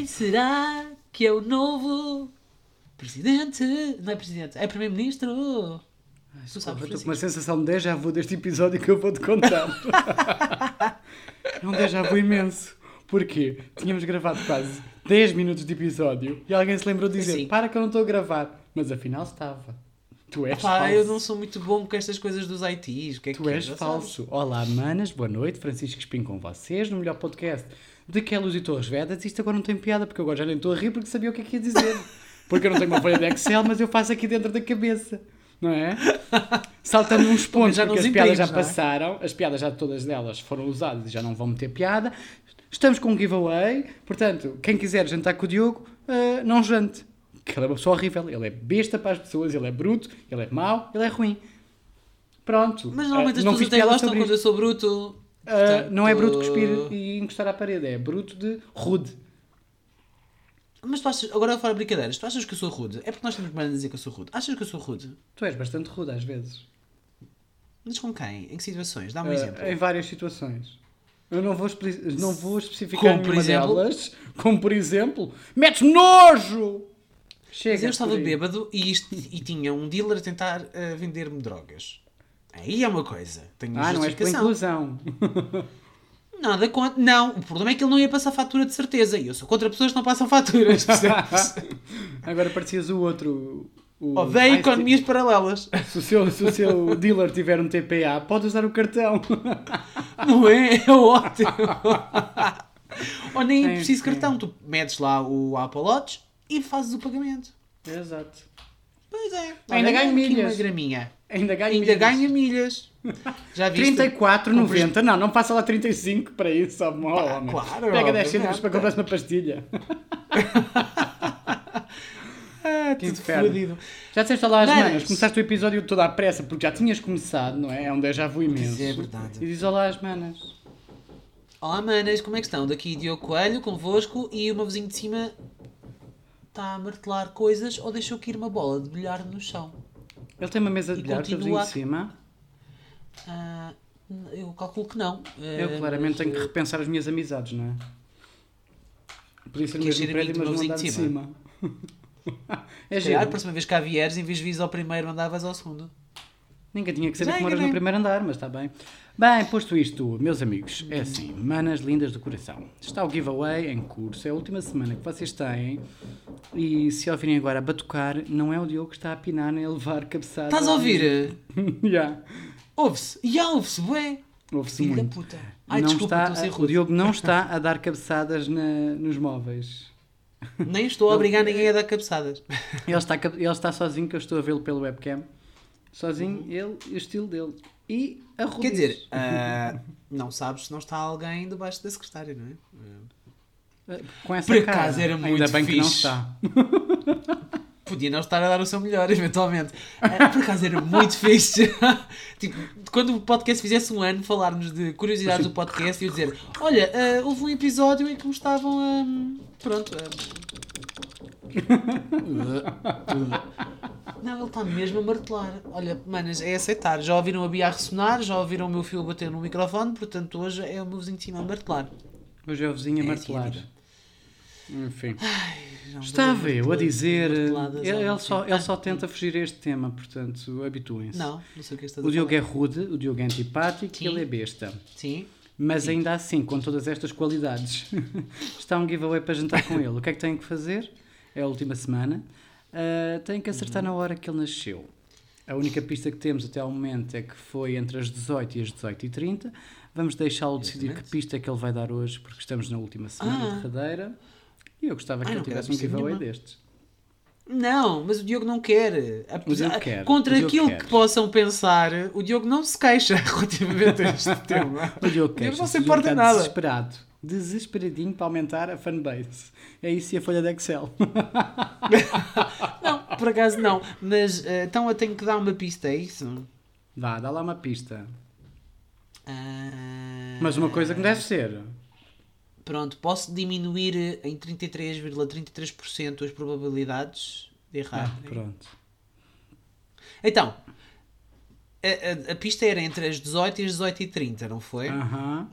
Quem será que é o novo presidente? Não é presidente, é primeiro-ministro. Tu sabes, Estou com uma sensação de déjà vu deste episódio que eu vou-te contar. é um déjà vu imenso. Porquê? Tínhamos gravado quase 10 minutos de episódio e alguém se lembrou de dizer: Sim. Para que eu não estou a gravar. Mas afinal estava. Tu és Pá, falso. eu não sou muito bom com estas coisas dos ITs. Que é que Tu é? és falso. Olá, manas, boa noite. Francisco Espinho com vocês no melhor podcast de Quelos e Torres Vedas. Isto agora não tem piada porque eu agora já nem estou a rir porque sabia o que é que ia dizer. Porque eu não tenho uma folha de Excel, mas eu faço aqui dentro da cabeça. Não é? Saltando uns pontos, já porque as piadas já é? passaram, as piadas já todas delas foram usadas e já não vão meter piada. Estamos com um giveaway, portanto, quem quiser jantar com o Diogo, eh, não jante. Que ele é uma pessoa horrível, ele é besta para as pessoas, ele é bruto, ele é mau, ele é ruim. Pronto. Mas normalmente Eh, as não pessoas até gostam sobre quando eu sou bruto. Ah, Portanto, não é bruto cuspir e encostar à parede, é bruto de rude. Mas tu achas, agora fora brincadeiras, tu achas que eu sou rude? É porque nós temos bem a dizer que eu sou rude. Achas que eu sou rude? Tu és bastante rude às vezes. Mas com quem? Em que situações? Dá-me um Ah, exemplo. em várias situações. Eu não vou, não vou especificar Como, por exemplo? delas. Como por exemplo, metes nojo! Chega. Mas eu estava bêbado e, isto, e tinha um dealer a tentar ah, vender-me drogas. Aí é uma coisa. Tenho Ah, não és pela inclusão. Nada contra. Não, o problema é que ele não ia passar fatura de certeza. E eu sou contra pessoas que não passam faturas. percebes? Agora parecias o outro. O... Odeio Ai, economias paralelas. Se, o seu, se o seu dealer tiver um TPA, pode usar o cartão. Não é? É ótimo. Ou nem é Sim, preciso sim. cartão. Tu metes lá o Apple Watch e fazes o pagamento. Exato. Pois é. Ainda ganho milhas. Uma graminha. Ainda ganha Ainda milhas. ganha milhas. Já viste? 34,90. Não, não passa lá 35 para isso, só oh, Pá, claro, Pega 10 obviamente. cêntimos para comprar uma pastilha. Ah, Que tudo fodido. Já disseste lá às Manas. manas, começaste o episódio todo à pressa porque já tinhas começado, não é? É um déjà vu imenso. Pois é, verdade. E diz olá às manas. Olá manas, como é que estão? Daqui Diogo Coelho convosco e o meu vizinho de cima está a martelar coisas ou deixou cair uma bola de bilhar no chão. Ele tem uma mesa de E bilhar, teu vizinho continua de cima. Ah, eu calculo que não. Eu Ah, claramente mas, tenho que repensar as minhas amizades, não é? Podia ser Queres mesmo prédio, mas não andar de vizinho de cima. é calhar, a giro. próxima vez que há vieres, em vez de vires ao primeiro, andavas ao segundo. Ninguém tinha que Já saber que moras no primeiro andar, mas está bem. Bem, posto isto, meus amigos, é assim, manas lindas do coração. Está o giveaway em curso, é a última semana que vocês têm. E se ouvirem agora batucar, não é o Diogo que está a pinar nem a levar cabeçada. Estás a ouvir? Já. Ouve-se. E já ouve-se, bué. Ouve-se da muito. puta. Ai, não desculpa, está, estou a o. Diogo não está a dar cabeçadas na- nos móveis. Nem estou a obrigar ninguém a dar cabeçadas. Ele está, ele está sozinho, que eu estou a vê-lo pelo webcam. Sozinho, ele e o estilo dele. E a. Quer dizer, ah, não sabes se não está alguém debaixo da secretária, não é? com essa por cara, acaso era ainda muito bem que não fixe. está. Podia não estar a dar o seu melhor, eventualmente. Ah, Por acaso era muito fixe. tipo, quando o podcast fizesse um ano, falarmos de curiosidades do podcast e eu dizer: Olha, ah, houve um episódio em que me estavam a. Pronto. a- Não, ele está mesmo a martelar. Olha, manas, é aceitar. Já ouviram a Bia a ressonar, já ouviram o meu filho bater no microfone, portanto hoje é o meu vizinho de cima a martelar. Hoje é o vizinho a É assim a martelar. vida. Enfim. Me Estava eu a dizer. Ele, ele só, ele só tenta fugir a este tema, portanto, habituem-se. Não, não sei o que estás O a Diogo falar. é rude, o Diogo é antipático Sim. e ele é besta. Sim. Mas ainda assim, com todas estas qualidades, está um giveaway para jantar com ele. O que é que tem que fazer? É a última semana. Ah, tem que acertar na hora que ele nasceu. A única pista que temos até ao momento é que foi entre as 18 e as 18h30. Vamos deixá-lo decidir que pista é que ele vai dar hoje, porque estamos na última semana Ah. derradeira. E eu gostava que Ah, ele tivesse um giveaway destes. Não, mas o Diogo não quer. Apesar- quer, Contra o aquilo quer. que possam pensar, o Diogo não se queixa relativamente a este tema. O Diogo, Diogo não se o Diogo importa nada. desesperado. Desesperadinho para aumentar a fanbase. É isso e a folha de Excel. Não, por acaso não. Mas eh, então eu tenho que dar uma pista, é isso? Vá, dá lá uma pista. Ah, Mas uma coisa que deve ser. Pronto, posso diminuir em 33,33% as probabilidades de errar. Ah, pronto. Então, a, a- a pista era entre as 18 e as 18 e 30, não foi? Aham.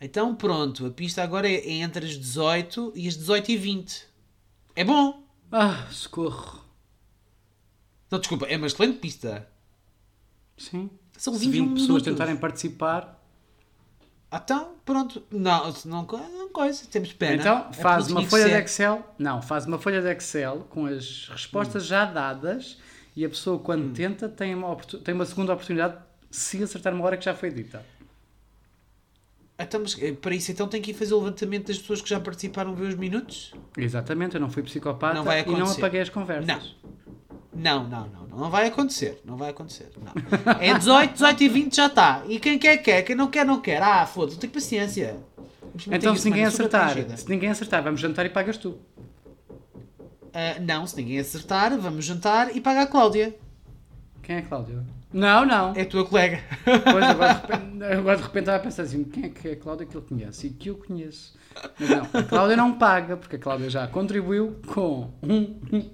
Então pronto, a pista agora é, é entre as 18 e as 18 e 20. É bom. Ah, socorro. Não, desculpa, é uma excelente pista. Sim. São Se 21 20 pessoas minutos. tentarem participar, Ah, então, pronto. Não, se não, não coisa, temos pena. então É faz porque uma folha de. Excel. Não, faz uma folha de Excel com as respostas já dadas e a pessoa, quando Hum. tenta, tem uma, tem uma segunda oportunidade se acertar uma hora que já foi dita. Então, mas, eh, para isso, então tem que ir fazer o levantamento das pessoas que já participaram, ver os minutos? Exatamente, eu não fui psicopata Não vai e não apaguei as conversas. Não. Não, não, não, não. Não vai acontecer. Não vai acontecer. Não. É 18, 18 e 20 já está. E quem quer, quer. Quem não quer, não quer. Ah, foda-se, tenho paciência. Então, se ninguém acertar, se ninguém acertar, vamos jantar e pagas tu. Ah, não, se ninguém acertar, vamos jantar e paga a Cláudia. Quem é Cláudio? Não, não. É a tua colega. Pois agora de repente, agora de repente estava a pensar assim: quem é que é a Cláudia que ele conhece e que eu conheço? Mas não, a Cláudia não paga, porque a Cláudia já contribuiu com um, um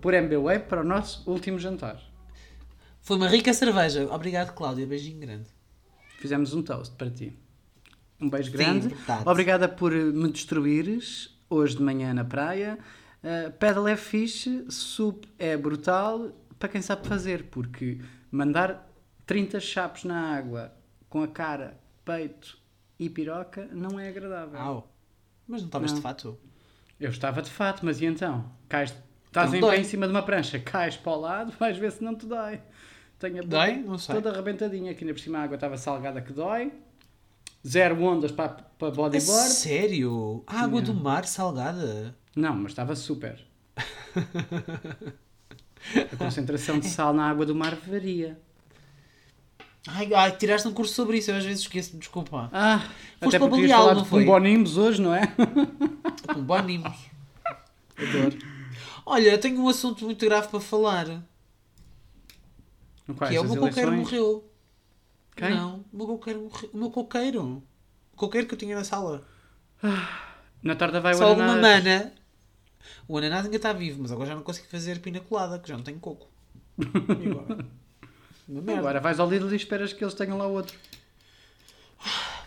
por MBWay para o nosso último jantar. Foi uma rica cerveja. Obrigado, Cláudia. Beijinho grande. Fizemos um toast para ti. Um beijo Sim, grande. verdade. Obrigada por me destruires hoje de manhã na praia. Uh, pedal é fixe, sup é brutal para quem sabe fazer, porque mandar 30 chapos na água com a cara, peito e piroca não é agradável. Au. Mas não estavas Não. de fato? Eu estava de fato, mas e então? Cais, estás Então em pé em cima de uma prancha, cais para o lado, vais ver se não te dói. Tenho a boca Dói? Não sei. toda arrebentadinha, aqui ainda por cima a água estava salgada que dói. Zero ondas para, para É bodyboard. sério? A água do mar salgada? Não, mas estava super. A concentração de sal na água do mar varia. Ai, ai, tiraste um curso sobre isso. Eu às vezes esqueço-me, desculpa. Ah, Foste até para Baleal, falar não de foi? hoje, não é? Com bónimos. Adoro. Olha, eu tenho um assunto muito grave para falar. No quais que é o meu coqueiro morreu. Quem? Não, o meu coqueiro morreu. O meu coqueiro. O coqueiro que eu tinha na sala. Na tarde vai o Só uma mana. O ananás ainda está vivo, mas agora já não consigo fazer pina colada, que já não tenho coco. E agora? Agora vais ao Lidl e esperas que eles tenham lá outro.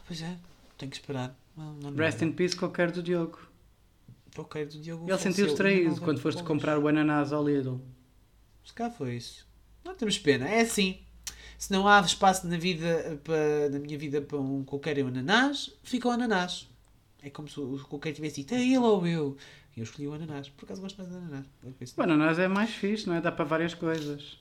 Pois é, tenho que esperar. Não, não Rest in peace coqueiro do Diogo. Coqueiro do Diogo Ele sentiu-se traído quando foste comprar o ananás ao Lidl. Se cá foi isso. Não temos pena, é assim. Se não há espaço na vida para, na minha vida para um um ananás, fica o ananás. É como se o coqueiro tivesse dito, é ele ou eu. Eu escolhi o ananás. Por acaso gosto mais de ananás. É. O ananás é mais fixe, não é? Dá para várias coisas.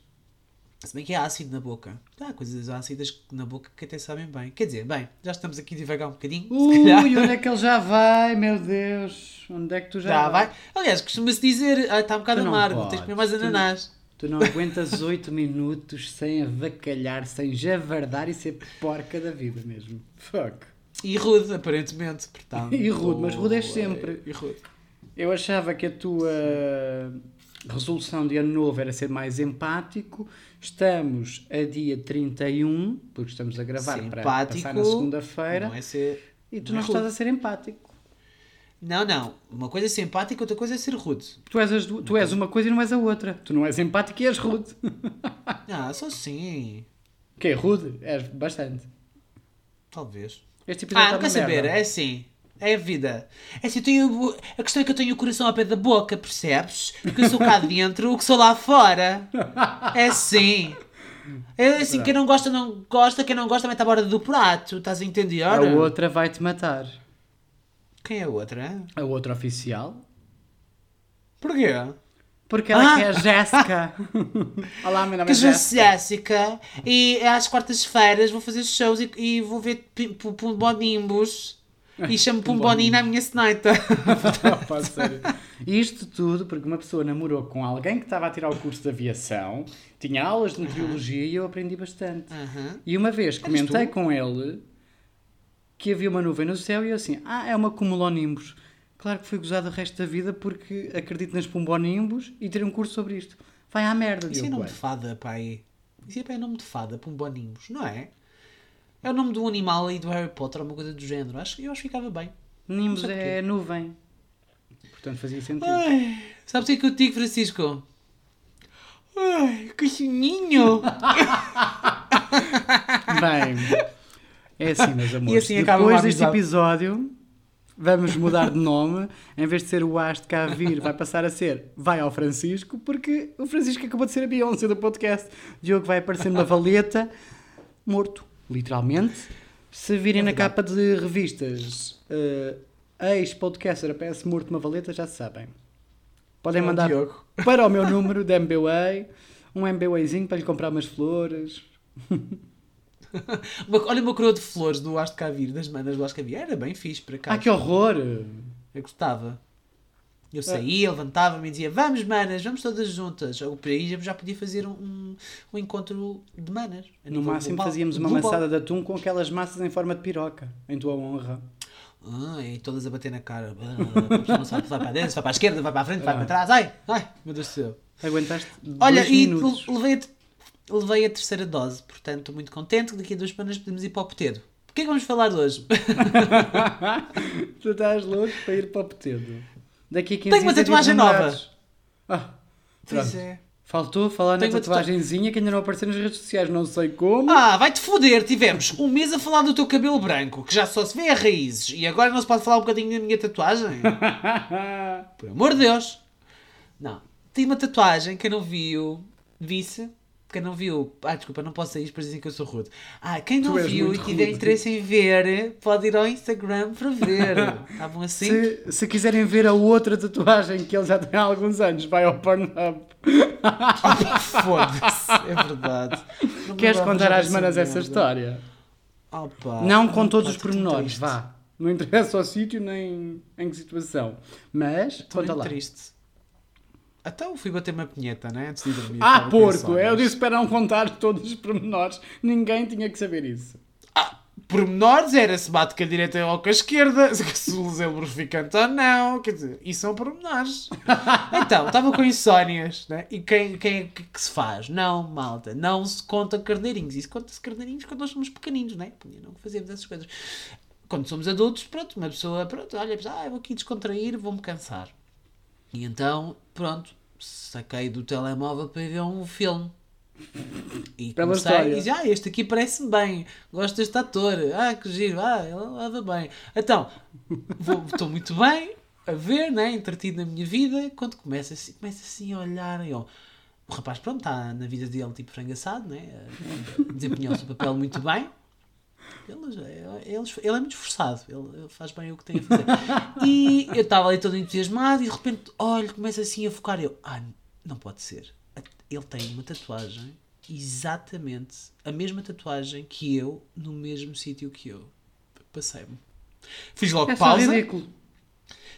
Se bem que é ácido na boca. Há coisas ácidas na boca que até sabem bem. Quer dizer, bem, já estamos aqui devagar um bocadinho. Ui, onde é que ele já vai, meu Deus? Onde é que tu já, Já vai. Aliás, costuma-se dizer, ah, está um bocado Tu amargo, podes. tens que comer mais Tu- ananás. Tu não aguentas 8 minutos sem avacalhar, sem javardar e ser porca da vida mesmo. Fuck. E rude, aparentemente. Portanto, E rude, mas rude és sempre. E rude. Eu achava que a tua resolução de ano novo era ser mais empático. Estamos a dia 31, porque estamos a gravar Ser para empático passar na segunda-feira. Não é ser... E tu não não estás rude. a ser empático. Não, não. Uma coisa é ser empático, outra coisa é ser rude. Tu és, as du- tu és uma coisa e não és a outra. Tu não és empático e és rude. Ah, só sim. Que é rude? És bastante. Talvez. Este episódio Ah, não está quer saber? merda. É assim. É a vida. É assim, tenho... A questão é que eu tenho o coração ao pé da boca, percebes? Porque eu sou cá dentro, o que sou lá fora. É assim. É assim, quem não gosta, não gosta. Quem não gosta, mete a borda do prato. Estás a entender? A outra vai-te matar. Quem é a outra? A outra oficial. Porquê? Porque ela Ah! que é a Jéssica. Olá, meu nome Que é Jéssica. Jéssica e às quartas-feiras vou fazer shows e, e vou ver Pumbonimbus e chamo Pumboni na minha sério. Isto tudo porque uma pessoa namorou com alguém que estava a tirar o curso de aviação, tinha aulas de meteorologia e eu aprendi bastante. E uma vez comentei com ele que havia uma nuvem no céu e eu assim, ah, é uma cumulonimbus. Claro que fui gozado o resto da vida porque acredito nas pumbonimbus e tirei um curso sobre isto. Vai à merda, Isso é nome de fada, pai. Isso é pai, nome de fada, Pumbonimbus, não é? É o nome do animal aí do Harry Potter, ou uma coisa do género. Acho, eu acho que ficava bem. Nimbus é nuvem. Portanto fazia sentido. Ai, sabes o que é que eu digo, Francisco? Ai, que chininho! Bem, É assim, meus amores. assim acaba Depois deste episódio, vamos mudar de nome. Em vez de ser o As de cá vir, vai passar a ser Vai ao Francisco, porque o Francisco acabou de ser a Beyoncé do podcast. Diogo vai aparecer numa valeta, morto, literalmente. Se virem É na capa de revistas eh, ex-podcaster aparece morto numa valeta, já sabem. Podem É mandar para o meu número de MBWay, um MBWayzinho para lhe comprar umas flores. Uma- olha uma coroa de flores do Aste Cavir, das manas do Aste Cavir. Era bem fixe, por acaso. Ah, que horror! Eu gostava. Eu saía, levantava-me e dizia: Vamos, manas, vamos todas juntas. Ou por aí já podia fazer um, um, encontro de manas. a No máximo global. fazíamos uma Global. maçada de atum com aquelas massas em forma de piroca, em tua honra. Ah, e todas a bater na cara. Ah, a vai para dentro, se vai para a esquerda, vai para a frente, vai para trás. Ai, ai, meu Deus do céu. Aguentaste Olha, e minutos. levei a, levei a terceira dose, portanto muito contente que daqui a duas semanas podemos ir para o Potedo. O que é que vamos falar hoje? tu estás louco para ir para o petedo. Daqui a 15 Tenho uma é tatuagem nova. Ah, Pois pronto. é. Faltou falar na Tenho uma tatuagenzinha que ainda não apareceu nas redes sociais, não sei como. Ah, vai-te foder! Tivemos um mês a falar do teu cabelo branco, que já só se vê a raízes, e agora não se pode falar um bocadinho da minha tatuagem? Por amor de Deus! Não. Tem uma tatuagem, quem não viu, visse. Quem não viu, ah, desculpa, não posso sair, depois dizem que eu sou rude. Ah, quem não viu e tiver rude. interesse em ver, pode ir ao Instagram para ver. Estavam assim? se, se quiserem ver a outra tatuagem que ele já tem há alguns anos, vai ao Pornhub. Foda-se, é verdade. Não Queres contar às manas essa história? Não com todos os pormenores, vá. Não interessa ao sítio nem em que situação. Mas, Estou conta lá. triste. Então fui bater uma pinheta, né? Antes de ir dormir. Ah, porco! Eu disse para não contar todos os pormenores. Ninguém tinha que saber isso. Ah, pormenores era se bate com a direita ou com a esquerda, se usa lubrificante ou não. Quer dizer, isso são pormenores. Então, estava com insónias, né? E quem, quem é que, que se faz? Não, malta, não se conta carneirinhos. Isso conta-se carneirinhos quando nós somos pequeninos, né? Não fazemos essas coisas. Quando somos adultos, pronto, uma pessoa, pronto, olha, ah, eu vou aqui descontrair, vou-me cansar. E então, pronto, saquei do telemóvel para ir ver um filme. E comecei história. e disse, ah, este aqui parece-me bem, gosto deste ator, ah, que giro, ah, ele leva bem. Então, estou muito bem a ver, né, entretido na minha vida, quando começa assim, começa assim a olhar, e, ó, o rapaz, pronto, está na vida dele tipo frangaçado, né, a desempenhar o seu papel muito bem. Ele, ele, ele é muito esforçado, ele, ele faz bem o que tem a fazer. E eu estava ali todo entusiasmado e de repente, olha, começa assim a focar. Eu, ah, não pode ser. Ele tem uma tatuagem, exatamente a mesma tatuagem que eu, no mesmo sítio que eu. Passei-me. Fiz logo É pausa, ridículo.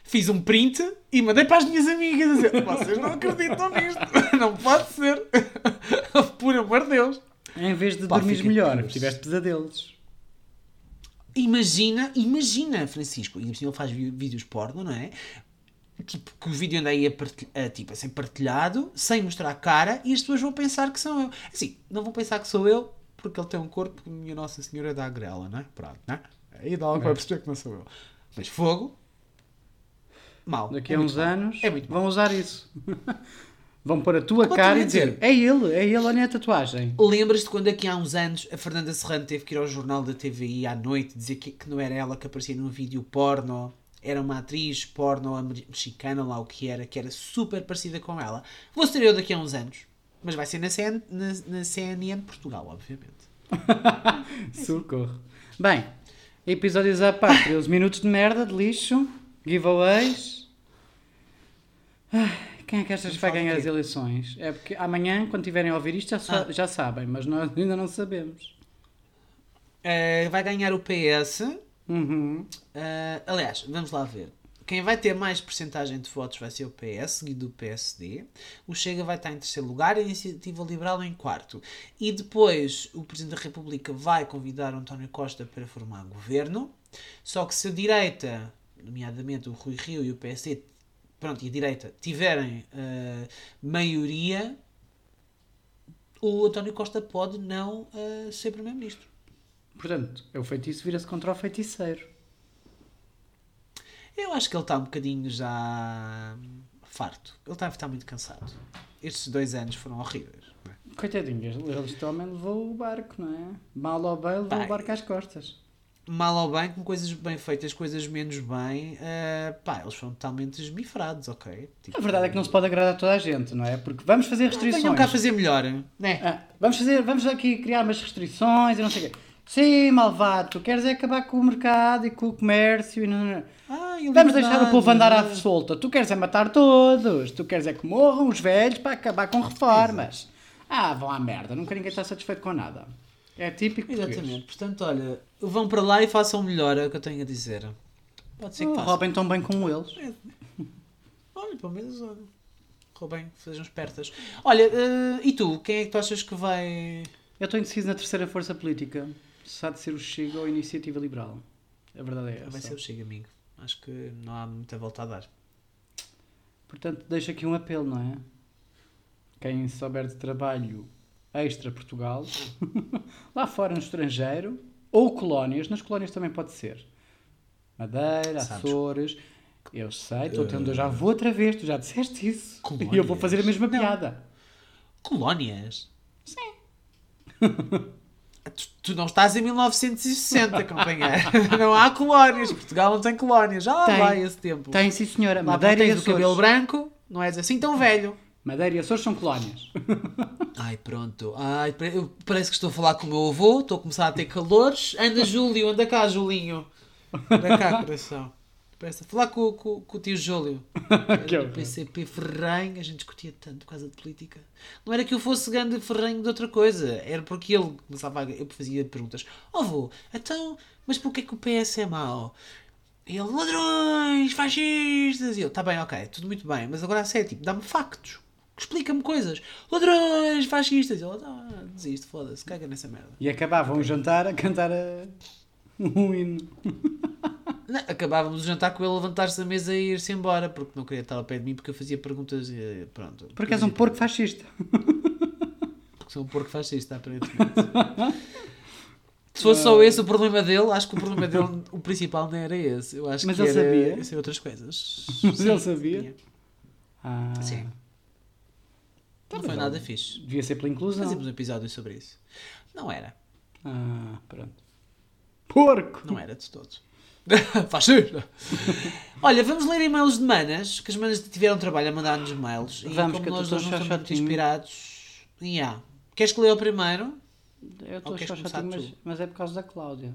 fiz um print e mandei para as minhas amigas dizer: Vocês não acreditam nisto, não pode ser. Por amor de Deus. Em vez de Pá, dormir melhor, tiveste pesadelos. Imagina, imagina, Francisco, e assim ele faz vídeos porno, não é? Tipo, que o vídeo anda aí a, a, tipo, a ser partilhado, sem mostrar a cara, e as pessoas vão pensar que sou eu. Assim, não vão pensar que sou eu, porque ele tem um corpo que minha Nossa Senhora dá grela, não é? Pronto, não é? Aí dá logo para perceber que não sou eu. Mas fogo, mal. Daqui É a muito uns anos É muito vão usar isso. vão pôr a tua cara e dizer: É ele, é ele, olha a tatuagem. Lembras-te quando aqui há uns anos a Fernanda Serrano teve que ir ao jornal da TVI à noite dizer que, que não era ela que aparecia num vídeo porno, era uma atriz porno mexicana, lá o que era, que era super parecida com ela. Vou ser eu daqui a uns anos, mas vai ser na, CN, na, na CNN Portugal, obviamente. Socorro. Bem, episódios à parte: 13 minutos de merda, de lixo, giveaways. Ai, Quem é que achas que vai ganhar as eleições? É porque amanhã, quando tiverem a ouvir isto, já, sa- Ah. já sabem, mas nós ainda não sabemos. Eh, vai ganhar o PS. Uhum. eh, aliás, vamos lá ver. Quem vai ter mais porcentagem de votos vai ser o PS, seguido do PSD. O Chega vai estar em terceiro lugar, a Iniciativa Liberal em quarto. E depois o Presidente da República vai convidar António Costa para formar governo. Só que se a direita, nomeadamente o Rui Rio e o PSD, pronto, e a direita, tiverem eh, maioria, o António Costa pode não eh, ser Primeiro-Ministro. Portanto, é o feitiço vira-se contra o feiticeiro. Eu acho que ele está um bocadinho já farto. Ele está, está muito cansado. Estes dois anos foram horríveis. é? Coitadinho, ele literalmente levou o barco, não é? Mal ou bem, levou Pai. o barco às costas. Mal ou bem, com coisas bem feitas, coisas menos bem, eh, pá, eles foram totalmente esmifrados, ok? Tipo, A verdade é que não se pode agradar a toda a gente, não é? Porque vamos fazer restrições. Venham cá fazer melhor, né? Ah, vamos fazer, vamos aqui criar umas restrições e não sei o quê. Sim, malvado, tu queres é acabar com o mercado e com o comércio e não... não- Ah, Vamos deixar o povo andar à solta. Tu queres é matar todos. Tu queres é que morram os velhos para acabar com reformas. Ah, vão à merda. Nunca ninguém está satisfeito com nada. É típico português. Exatamente, portanto, olha, vão para lá e façam melhor, é o que eu tenho a dizer. Pode ser que Oh, roubem tão bem como eles. Olha, pelo menos, olha, roubem, sejam espertas. Olha, eh, e tu, quem é que tu achas que vai. Eu estou indeciso na terceira força política. Se há de ser o Chega ou a Iniciativa Liberal. A verdade é essa. Vai ser o Chega, amigo. Acho que não há muita volta a dar. Portanto, deixo aqui um apelo, não é? Quem souber de trabalho extra Portugal, lá fora no estrangeiro, ou colónias, nas colónias também pode ser. Madeira, Sabes? Açores. Eu sei, estou tendo, eu já vou outra vez, tu já disseste isso. Colónias? E eu vou fazer a mesma Não. piada. Colónias? Sim. tu, tu não estás em 1960, companheiro. não há colónias. Portugal não tem colónias. Já lá vai esse tempo. Tem sim senhora, Lá Madeira tens o cabelo branco, não és assim tão velho. Madeira e Açores são colónias. Ai, pronto. Ai, parece que estou a falar com o meu avô, estou a começar a ter calores. Anda, Júlio, anda cá, Julinho. Anda cá, coração. Parece a falar com, com, com o tio Júlio. Que do horror. PCP Ferranho, a gente discutia tanto por causa de política. Não era que eu fosse grande ferranho de outra coisa, era porque ele começava a, eu fazia perguntas. Oh, avô, então, mas porquê que o PS é mau? E ele, ladrões, fascistas. E eu, tá bem, ok, tudo muito bem, mas agora a sério, tipo, dá-me factos. Explica-me coisas. Ladrões, fascistas. E ele, ah, desiste, foda-se, caga nessa merda. E acabavam o jantar a cantar a... um hino. Não, acabávamos o jantar com ele levantar-se da mesa e ir-se embora, porque não queria estar ao pé de mim, porque eu fazia perguntas e pronto. Porque és um porco fascista. Porque sou um porco fascista, aparentemente. Se fosse só esse o problema dele, acho que o problema dele, o principal não era esse. Eu acho Mas que ele era sabia? ser outras coisas. Mas Sim, ele sabia? sabia. Ah, Sim. Não foi nada fixe. Devia ser pela inclusão. Fazíamos um episódio sobre isso. Não era. Ah, pronto. Porco! Não era de todo. Fascista! Olha, vamos ler e-mails de manas, que as manas tiveram trabalho a mandar-nos e-mails. E Vamos, como que nós hoje não estamos muito inspirados. Yeah. Queres que leia o primeiro? Eu estou chatinho, mas, mas é por causa da Cláudia.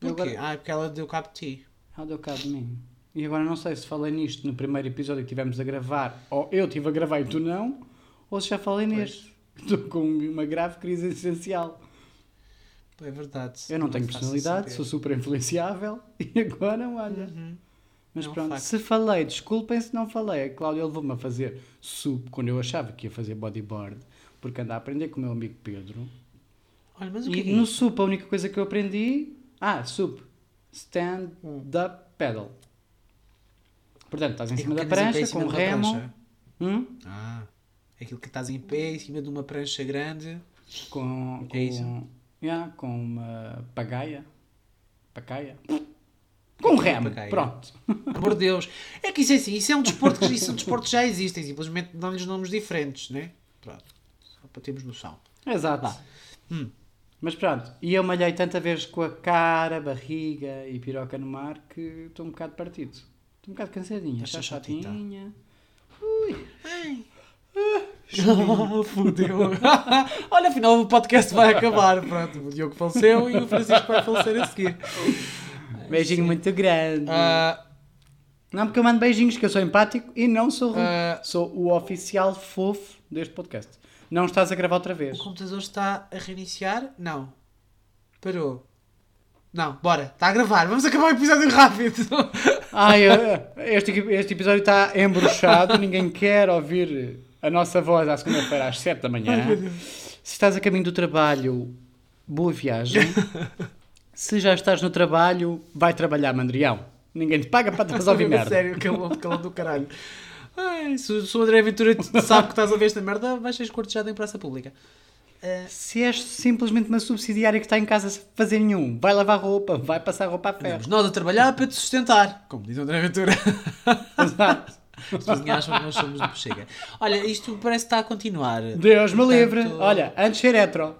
Porquê? agora- Ah, é porque ela deu cabo de ti. Ela deu cabo de mim. E agora não sei se falei nisto no primeiro episódio que tivemos a gravar, ou eu estive a gravar e tu não, ou se já falei neste. Estou com uma grave crise existencial. É verdade. Eu não tenho personalidade, sou super influenciável e agora, olha. Uhum. Mas É um pronto, facto. se falei, desculpem se não falei. A Cláudia levou-me a fazer sup quando eu achava que ia fazer bodyboard, porque anda a aprender com o meu amigo Pedro. Olha, mas o que E é no é sup a única coisa que eu aprendi. Ah, sup. Stand up pedal. Portanto, estás em É cima da em em prancha, cima com um de uma remo. prancha. Hum? Ah, é aquilo que estás em pé em cima de uma prancha grande. Com, com, É isso? Yeah, com uma pagaia. Pacaia? Com um remo. Pagaia. Pronto. De Deus. É que isso é assim, isso é um desporto que isso são desportos que já existem, simplesmente dão-lhes nomes diferentes, né? Pronto. Só para termos noção. Exato. Hum. Mas pronto, e eu malhei tanta vez com a cara, barriga e piroca no mar que estou um bocado partido. Estou um bocado cansadinha, chatita. chatinha. Ai. Ah, fudeu. Olha, afinal o podcast vai acabar. Pronto, o Diogo faleceu e o Francisco vai falecer a seguir. Beijinho muito grande. Ah, Não, porque eu mando beijinhos, que eu sou empático e não sou rude. Ah. Sou o oficial fofo deste podcast. Não estás a gravar outra vez. o computador está a reiniciar? Não. Parou. Não, bora. Está a gravar. Vamos acabar o episódio rápido. Ai, este, este episódio está embruxado, ninguém quer ouvir a nossa voz à segunda-feira às 7 da manhã. Se estás a caminho do trabalho, boa viagem. Se já estás no trabalho, vai trabalhar, mandrião. Ninguém te paga para estás a ouvir merda. Sério, calão, calão do caralho. Ai, se, se o André Ventura sabe que estás a ouvir esta merda, vais ser escortejado em praça pública. Ah, Se és simplesmente uma subsidiária que está em casa sem fazer nenhum, vai lavar roupa, vai passar roupa a ferro. Andamos nós a trabalhar para te sustentar, como diz André Ventura. Exato. As pessoas acham que nós somos do Chega. Olha, isto parece que está a continuar. Deus me Portanto- livre. Olha, antes de ser hetero.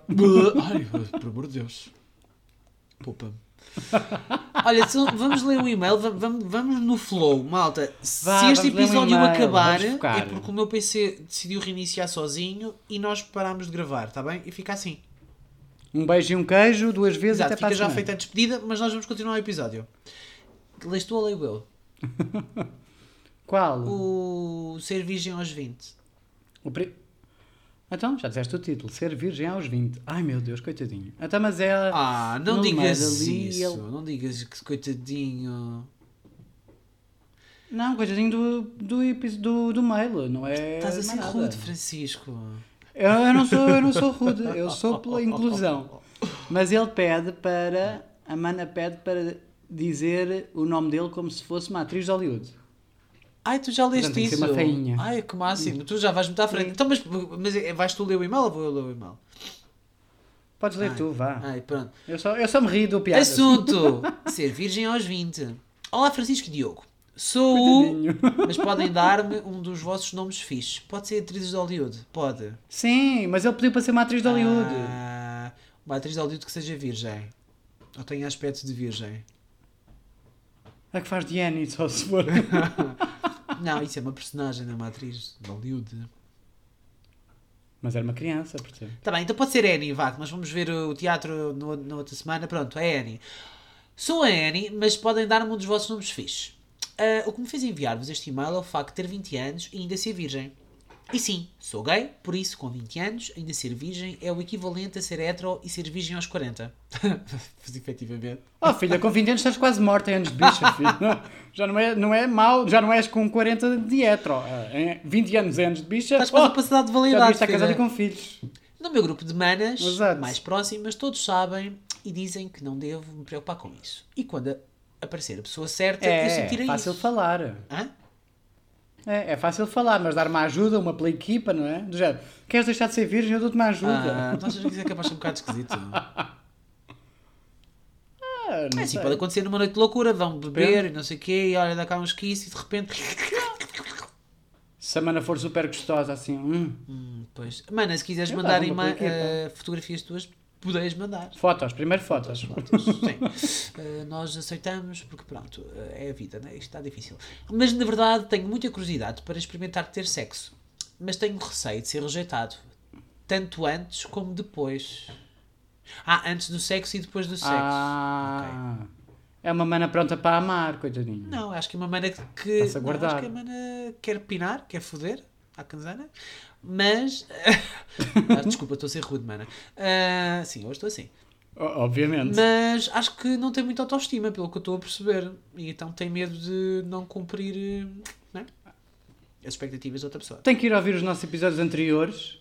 Ai, por amor de Deus. Poupa-me. Olha, se- vamos ler o e-mail, va- vamos, vamos no flow, malta. Se Vá, este ler um episódio acabar, é porque o meu PC decidiu reiniciar sozinho e nós parámos de gravar, está bem? E fica assim. Um beijo e um queijo, duas vezes Exato, até fica já semana. feita a despedida, mas nós vamos continuar o episódio. Leste tu ou leio eu? Qual? O Ser Virgem aos 20. O Então, já disseste o título. Ser virgem aos 20. Ai meu Deus, coitadinho. Então, mas é... Ah, não digas ali, isso. ele- Não digas que coitadinho. Não, coitadinho do, do, do, do mail, não é Estás a ser nada. rude, Francisco. Eu, eu não sou, eu não sou rude, eu sou pela inclusão. Mas ele pede para... A mana pede para dizer o nome dele como se fosse uma atriz de Hollywood. Ai, tu já leste Portanto, isso? uma feinha. Ai, que máximo. Tu já vais muito à frente. Sim. Então, mas, mas é- vais tu ler o e-mail ou vou eu ler o e-mail? Podes ler Ai. tu, vá. Ai, pronto. Eu só, eu só me rio do piada. Assunto: Ser virgem aos 20. Olá, Francisco Diogo. Sou o. Mas podem dar-me um dos vossos nomes fixes. Pode ser atrizes de Hollywood? Pode. Sim, mas ele pediu para ser uma atriz de Hollywood. Ah, uma atriz de Hollywood que seja virgem. Ou tenha aspecto de virgem. A que faz de Annie, só se for. Não, isso é uma personagem, não é uma atriz de Hollywood. mas era uma criança, portanto. Tá bem, então pode ser Annie, vá, nós vamos ver o teatro no, na outra semana. Pronto, é Annie. Sou a Annie, mas podem dar-me um dos vossos nomes fixes. Ah, o que me fez enviar-vos este e-mail é o facto de ter 20 anos e ainda ser virgem. E sim, sou gay, por isso, com 20 anos, ainda ser virgem é o equivalente a ser hetero e ser virgem aos 40. Mas efetivamente. Oh filha, com 20 anos estás quase morta em anos de bicha, filho. Não, já não é, não é mau, já não és com 40 de hetero. Ah, Em 20 anos em anos de bicha, Estás quase a oh, passar de já validade. devias estar casada com filhos. No meu grupo de manas, Exato. mais próximas, todos sabem e dizem que não devo me preocupar com isso. E quando aparecer a pessoa certa, eu É, sentirei fácil isso. falar. Hã? É, é fácil falar, mas dar uma ajuda, uma pela equipa, não é? Do género, queres deixar de ser virgem? Eu dou-te uma ajuda. Ah, então achas que isso é capaz de ser um bocado esquisito? Ah, não É assim, sei. pode acontecer numa noite de loucura, vão beber e não sei o quê, e olha, dá cá um esquiço e de repente. Se a mana for super gostosa, assim, hum, Hum, pois. Mana, se quiseres Eu mandar ima- eh, fotografias tuas, podes mandar. fotos, primeiro fotos. Fotos, sim. Eh, nós aceitamos porque pronto, eh, é a vida, né? isto está difícil. Mas na verdade tenho muita curiosidade para experimentar ter sexo, mas tenho receio de ser rejeitado, tanto antes como depois. Ah, antes do sexo e depois do sexo. Ah, é uma mana pronta para amar, coitadinho. Não, acho que é uma mana que. A não, acho que a mana quer pinar, quer foder à canzana, mas. Ah, Desculpa, estou a ser rude, mana. Ah, sim, hoje estou assim. Obviamente. Mas acho que não tem muita autoestima, pelo que eu estou a perceber. E então tem medo de não cumprir né? as expectativas da outra pessoa. Tem que ir ouvir os nossos episódios anteriores.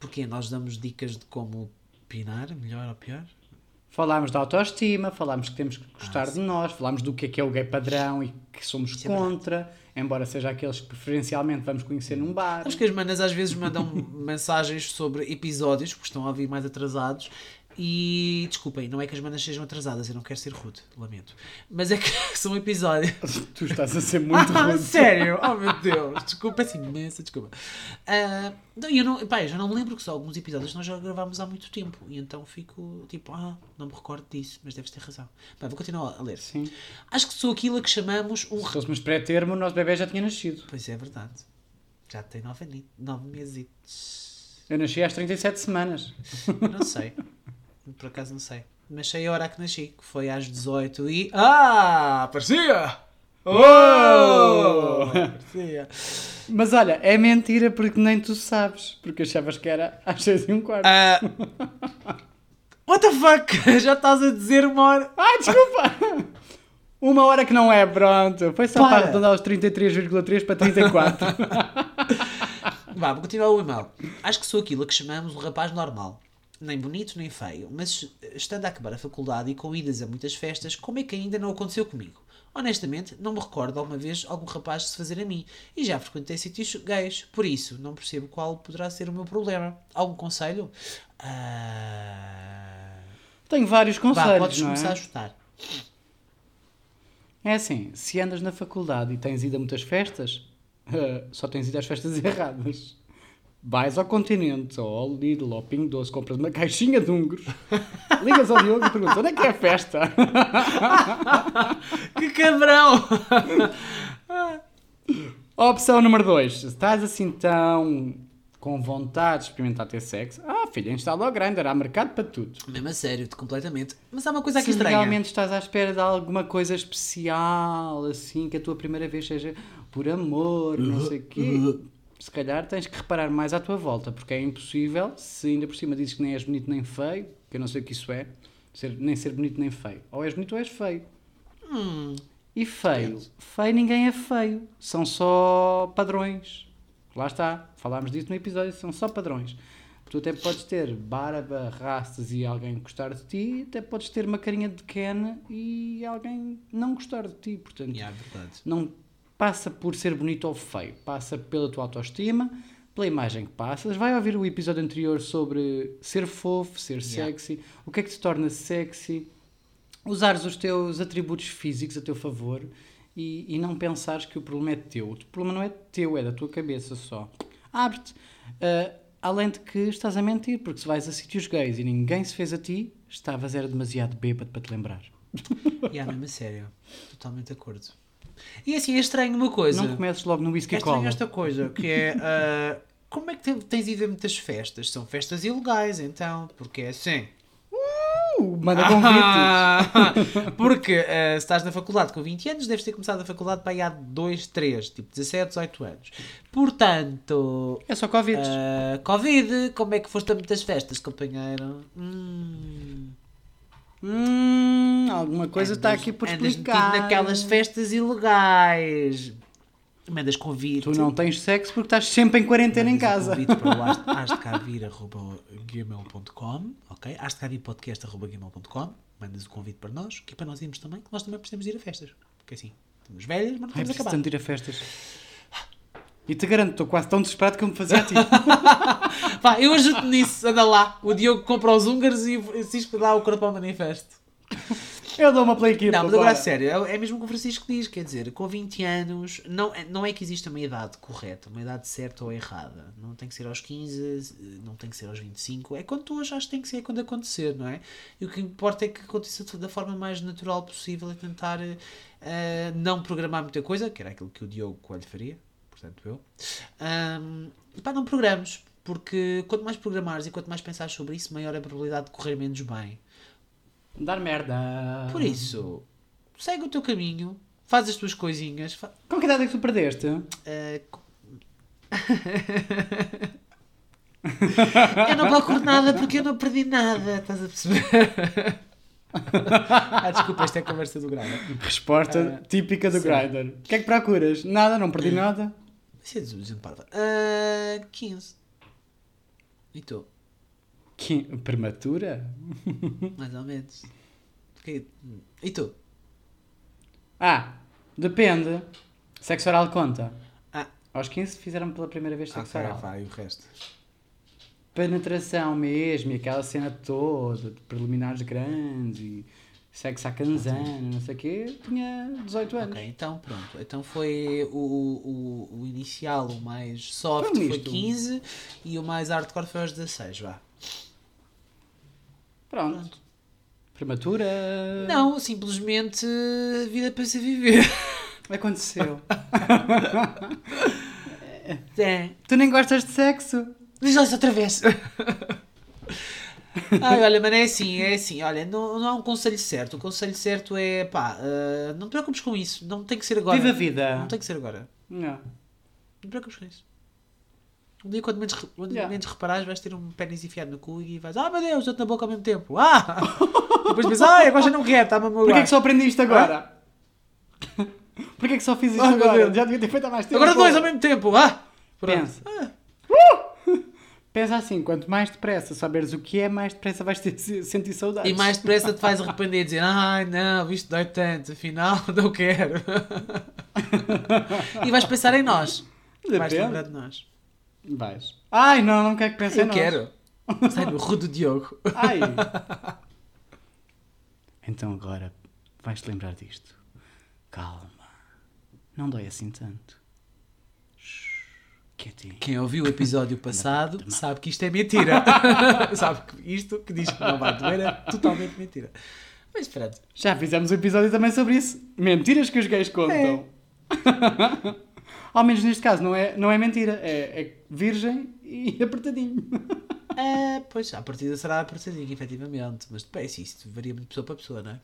Porque nós damos dicas de como pinar, melhor ou pior. Falámos da autoestima, falámos que temos que gostar Ah, de nós, falámos do que é que é o gay padrão e que somos Isso é contra, embora seja aqueles que preferencialmente vamos conhecer num bar. Acho que as manas às vezes mandam mensagens sobre episódios, porque estão a ouvir mais atrasados. E desculpem, não é que as manas sejam atrasadas, eu não quero ser rude, lamento. Mas é que são episódios. Tu estás a ser muito Ah, rude. sério? Oh meu Deus, desculpa, peço imensa desculpa. Ah, não, eu não, pá, eu já não me lembro que só alguns episódios nós já gravámos há muito tempo e então fico tipo, ah, não me recordo disso, mas deves ter razão. Pá, vou continuar a ler. Sim. Acho que sou aquilo a que chamamos um. Se fôssemos pré-termo, o nosso bebê já tinha nascido. Pois é, verdade. Já tem nove, nove meses. Eu nasci às 37 semanas. Não sei. Por acaso não sei. Mas sei a hora que nasci, que foi às 18 e. Ah! Aparecia! Oh! Aparecia! Mas olha, é mentira porque nem tu sabes. Porque achavas que era às 6 e um quarto. Ah, what the fuck? Já estás a dizer uma hora. Ai, desculpa! Uma hora que não é, pronto. Foi só Para. para arredondar os 33,3 para 34. Vá, vou continuar o e-mail. Acho que sou aquilo a que chamamos um rapaz normal. Nem bonito, nem feio. Mas estando a acabar a faculdade e com idas a muitas festas, como é que ainda não aconteceu comigo? Honestamente, não me recordo alguma vez algum rapaz se fazer a mim. E já frequentei sítios gays. Por isso, não percebo qual poderá ser o meu problema. Algum conselho? Ah... Tenho vários Vá, conselhos, podes não começar a é? chutar. É assim, se andas na faculdade e tens ido a muitas festas, eh, só tens ido às festas erradas. Vais ao Continente ou ao Lidl ou ao Pingo Doce, compras uma caixinha de húngaros, ligas ao Diogo e perguntas onde é que é a festa? Que cabrão! Opção número 2. Se estás assim tão com vontade de experimentar ter sexo, ah, filha, instala o Grindr, há mercado para tudo. Mesmo a sério, completamente. Mas há uma coisa aqui Se estranha. realmente estás à espera de alguma coisa especial, assim, que a tua primeira vez seja por amor, não sei o quê, se calhar tens que reparar mais à tua volta, porque é impossível, se ainda por cima dizes que nem és bonito nem feio, que eu não sei o que isso é, ser- nem ser bonito nem feio. Ou és bonito ou és feio. Hum, E feio? Depende. Feio ninguém é feio. São só padrões. Lá está. Falámos disso no episódio. São só padrões. Tu até podes ter barba, rastas e alguém gostar de ti, até podes ter uma carinha de Ken e alguém não gostar de ti. Portanto, yeah, é verdade. não passa por ser bonito ou feio. Passa pela tua autoestima, pela imagem que passas. Vai ouvir o episódio anterior sobre ser fofo, ser Yeah. sexy, o que é que te torna sexy, usares os teus atributos físicos a teu favor e, e não pensares que o problema é teu. O problema não é teu, é da tua cabeça só. Abre-te. Ah, além de que estás a mentir, porque se vais a sítios gays e ninguém se fez a ti, estavas era demasiado bêbado para te lembrar. Yeah, mesmo a sério. Totalmente de acordo. E assim, é estranho uma coisa. Não comeces logo no whisky É estranho cola. esta coisa, que é... ah, como é que te- tens ido a muitas festas? São festas ilegais, então. Porque é assim... Uh, manda convites. Ah, porque eh, se estás na faculdade com 20 anos, deves ter começado a faculdade para aí há 2, 3, tipo 17, 18 anos. Portanto, É só convites. eh, Covid, como é que foste a muitas festas, companheiro? Hum, Hum, alguma coisa está andas- aqui por andas explicar. metido naquelas festas ilegais. Mandas convite. Tu não tens sexo porque estás sempre em quarentena em Mandas um casa. convite para o hasdecavir.gmail.com ok? hasdecavirpodcast.gmail.com Mandas o convite para nós, que é para nós irmos também, que nós também precisamos ir a festas. Porque assim, estamos velhas, mas não Ai, estamos acabar. tanto ir a festas. E te garanto, estou quase tão desesperado que eu me fazia a ti. Pá, eu ajudo nisso, anda lá. O Diogo compra os húngaros e o Francisco dá o corpo ao manifesto. Eu dou uma play aqui. Não, mas agora a sério, é é mesmo o que o Francisco diz, quer dizer, com 20 anos, não, é- não é que exista uma idade correta, uma idade certa ou errada. Não tem que ser aos 15, não tem que ser aos 25, é quando tu achas que tem que ser, é quando acontecer, não é? E o que importa é que aconteça da forma mais natural possível e tentar eh, não programar muita coisa, que era aquilo que o Diogo Coelho faria, portanto eu. E pá, não programas, porque quanto mais programares e quanto mais pensares sobre isso, maior é a probabilidade de correr menos bem. Dar merda. Por isso, segue o teu caminho, faz as tuas coisinhas. fa- Com que idade é que tu perdeste? eh, co- eu não procuro nada porque eu não perdi nada, estás a perceber? ah, desculpa, esta é a conversa do grave. Resposta Ah, típica do sim. Grindr. O que é que procuras? Nada, não perdi nada. Isso é gente parva. Ah, 15. E tu? Que... Prematura? Mais ou menos. Que- E tu? Ah, depende. Sexo oral conta. Ah. Aos 15 fizeram pela primeira vez sexo Ok, oral. vai, o resto. Penetração mesmo, e aquela cena toda, de preliminares grandes e sexo à canzana, não sei o quê, tinha 18 anos. Ok, então pronto. Então foi o, o, o inicial, o mais soft Foi foi misto. 15 e o mais hardcore foi aos 16, vá. Pronto. Prematura. Não, simplesmente vida para se viver. Aconteceu. É. tu nem gostas de sexo? Diz lá isso outra vez. Ai, olha, mas é assim, é assim, olha, não, não há um conselho certo. O conselho certo é, pá, ah, não te preocupes com isso. Não tem que ser agora. Viva a vida. Não tem que ser agora. Não. Não te preocupes com isso. Um dia, quando menos, quando Yeah. menos reparares, vais ter um pênis enfiado no cu e vais, ah meu Deus, eu-te na boca ao mesmo tempo. Ah! Depois pensas, ah, agora já não quero, está-me a Porquê é que só aprendi isto agora? Porquê é que só fiz isto Ah, meu agora? Já devia ter feito há mais tempo. Agora dois ao mesmo tempo, ah! Pronto. Pensa. Ah, Pensa assim, quanto mais depressa saberes o que é, mais depressa vais ter, sentir saudades. E mais depressa te faz arrepender e dizer, ai não, isto dói tanto, afinal não quero. e vais pensar em nós. Vais Depende. lembrar de nós. Vais. Ai, não, não quero que pense em nós. quero. Sai do Rudo Diogo. Ai. então agora vais-te lembrar disto. Calma. Não dói assim tanto. Quietinho. Quem ouviu o episódio passado sabe que isto é mentira. sabe que isto que diz que não vai doer é totalmente mentira. Mas pronto. Já fizemos um episódio também sobre isso. Mentiras que os gays contam. Ao menos neste caso, não é, não é mentira. É, é virgem e apertadinho. É, pois, a partida será apertadinho, efetivamente. Mas depois, isso varia de pessoa para pessoa, não é?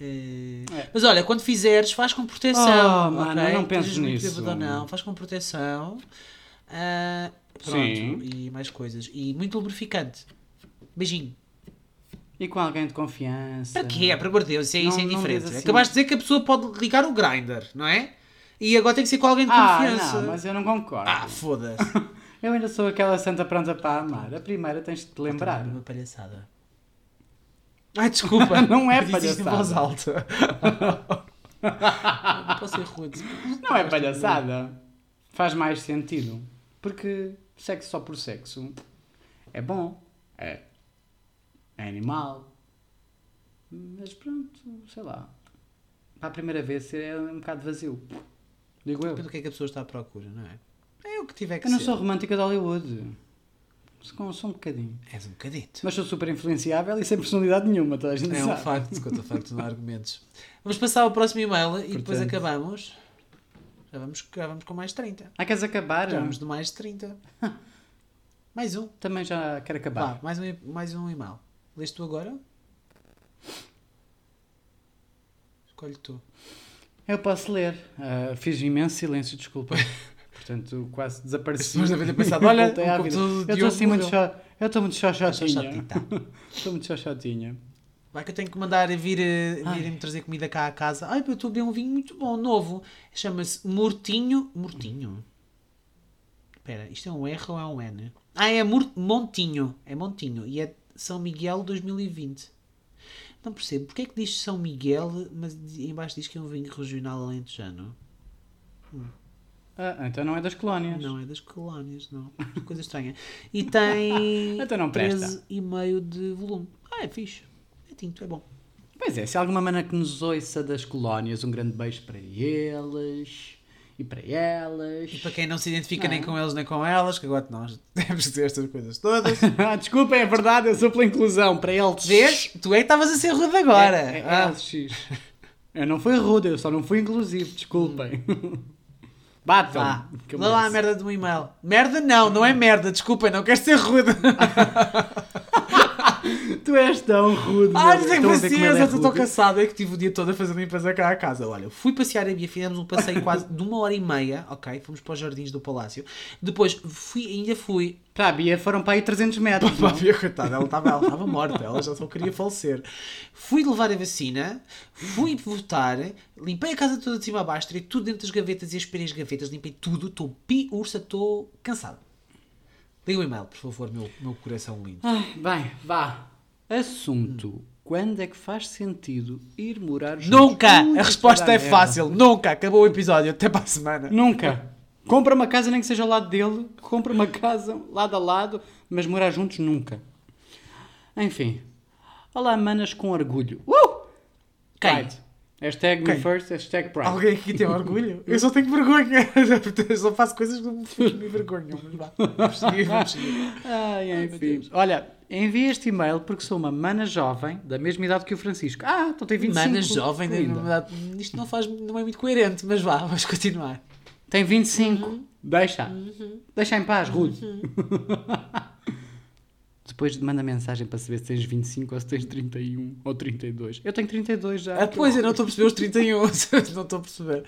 É, É. Mas olha, quando fizeres, faz com proteção. Oh, mano, ok? não penses nisso. ou não, faz com proteção. Ah, pronto, Sim. e mais coisas. E muito lubrificante. Beijinho. E com alguém de confiança. Para quê? Por amor de Deus, isso é, isso é Não- não indiferente. diz assim. Acabaste de dizer que a pessoa pode ligar o grinder, não é? E agora tem que ser com alguém de Ah, confiança. não, mas eu não concordo. Ah, foda-se. Eu ainda sou aquela santa pronta para amar. A primeira tens de te lembrar. Uma palhaçada. Ai, desculpa. Não é isto em voz palhaçada. alta. não posso ser rude. Não é palhaçada. Faz mais sentido. Porque sexo só por sexo é bom. É, é animal. Mas pronto, sei lá. Para a primeira vez é um bocado vazio. Digo eu. Depende do que é que a pessoa está à procura, não é? É o que tiver que Eu não ser. sou romântica de Hollywood. Sou, sou um bocadinho. És um bocadito. Mas sou super influenciável e sem personalidade nenhuma, toda a gente É um sabe. facto, conta facto, não há argumentos. Vamos passar ao próximo e-mail e depois Portanto. acabamos. Já vamos, já vamos com mais 30. Ah, queres acabar? Já vamos de mais 30. Mais um. Também já quero acabar. Vá, mais um, mais um e-mail. Lês tu agora? Escolhe tu. Eu posso ler. Ah, fiz imenso silêncio, desculpa. Portanto, quase desapareci. Depois de haver pensado, olha, Eu estou assim muito cho... Eu estou muito. Xoxotita. Estou muito xoxotinha. Vai que eu tenho que mandar vir, eh, virem-me trazer comida cá à casa. Ai, eu estou a beber um vinho muito bom, novo. Chama-se Mortinho. Mortinho? Espera, isto é um R ou é um N? Ah, é Mor- Montinho. É Montinho. E é São Miguel 2020. Não percebo. Porquê é que diz São Miguel, mas em baixo diz que é um vinho regional alentejano? Ah, então não é das colónias. Não, é das colónias, não. Coisa estranha. E tem Então não presta. 13,5 de volume. Ah, é fixe. É tinto, é bom. Pois é, se há alguma mana que nos ouça das colónias, um grande beijo para eles e para elas. E para quem não se identifica Não nem é? com eles nem com elas, que agora nós temos que dizer estas coisas todas. Ah, Desculpem, é verdade, eu sou pela inclusão, para eles. Vês? Tu é que estavas a ser rude agora. É, é, Ah. LX. Eu não fui rude, eu só não fui inclusivo, desculpem. Batam. Vá, lê lá a merda do e-mail. Merda não, não é merda, desculpem, não quero ser rude. Tu és tão rude. Ai, não tenho a paciência, é estou cansado. É que tive o dia todo a fazer limpeza cá à casa. Olha, fui passear a Bia, fizemos um passeio quase de uma hora e meia, ok? Fomos para os jardins do palácio. Depois fui, ainda fui Para a Bia foram para aí 300 metros. Pá, não? Bia, coitada, ela estava ela estava morta, ela já só queria falecer. Fui levar a vacina, fui votar, limpei a casa toda de cima a baixo, tirei tudo dentro das gavetas e aspirei as gavetas, limpei tudo, estou pi ursa, estou cansado. Liga o e-mail, por favor, meu, meu coração lindo. Ai, bem, vá. Assunto. Quando é que faz sentido ir morar juntos? Nunca! Ui, A resposta é fácil, nunca! Acabou o episódio, até para a semana. Nunca. Compra uma casa nem que seja ao lado dele. Compra uma casa lado a lado, mas morar juntos nunca. Enfim. Olá, manas com orgulho. Uh! Quem? Hashtag me Quem? first, hashtag pride. Alguém aqui tem orgulho? Eu só tenho vergonha. Eu só faço coisas que me me envergonham. Mas vá, vamos seguir, vamos seguir. Ai, enfim. Olha, enviei este e-mail porque sou uma mana jovem, da mesma idade que o Francisco. Ah, então tem 25. Mana jovem, na linda. verdade, isto não, faz, não é muito coerente, mas vá, vamos continuar. Tem 25. Uhum. Deixa. Deixa em paz, Rude. Depois manda mensagem para saber se tens 25 ou se tens 31 ou 32. Eu tenho 32 já. Ah, pois, eu não estou a perceber os 31, não estou a perceber.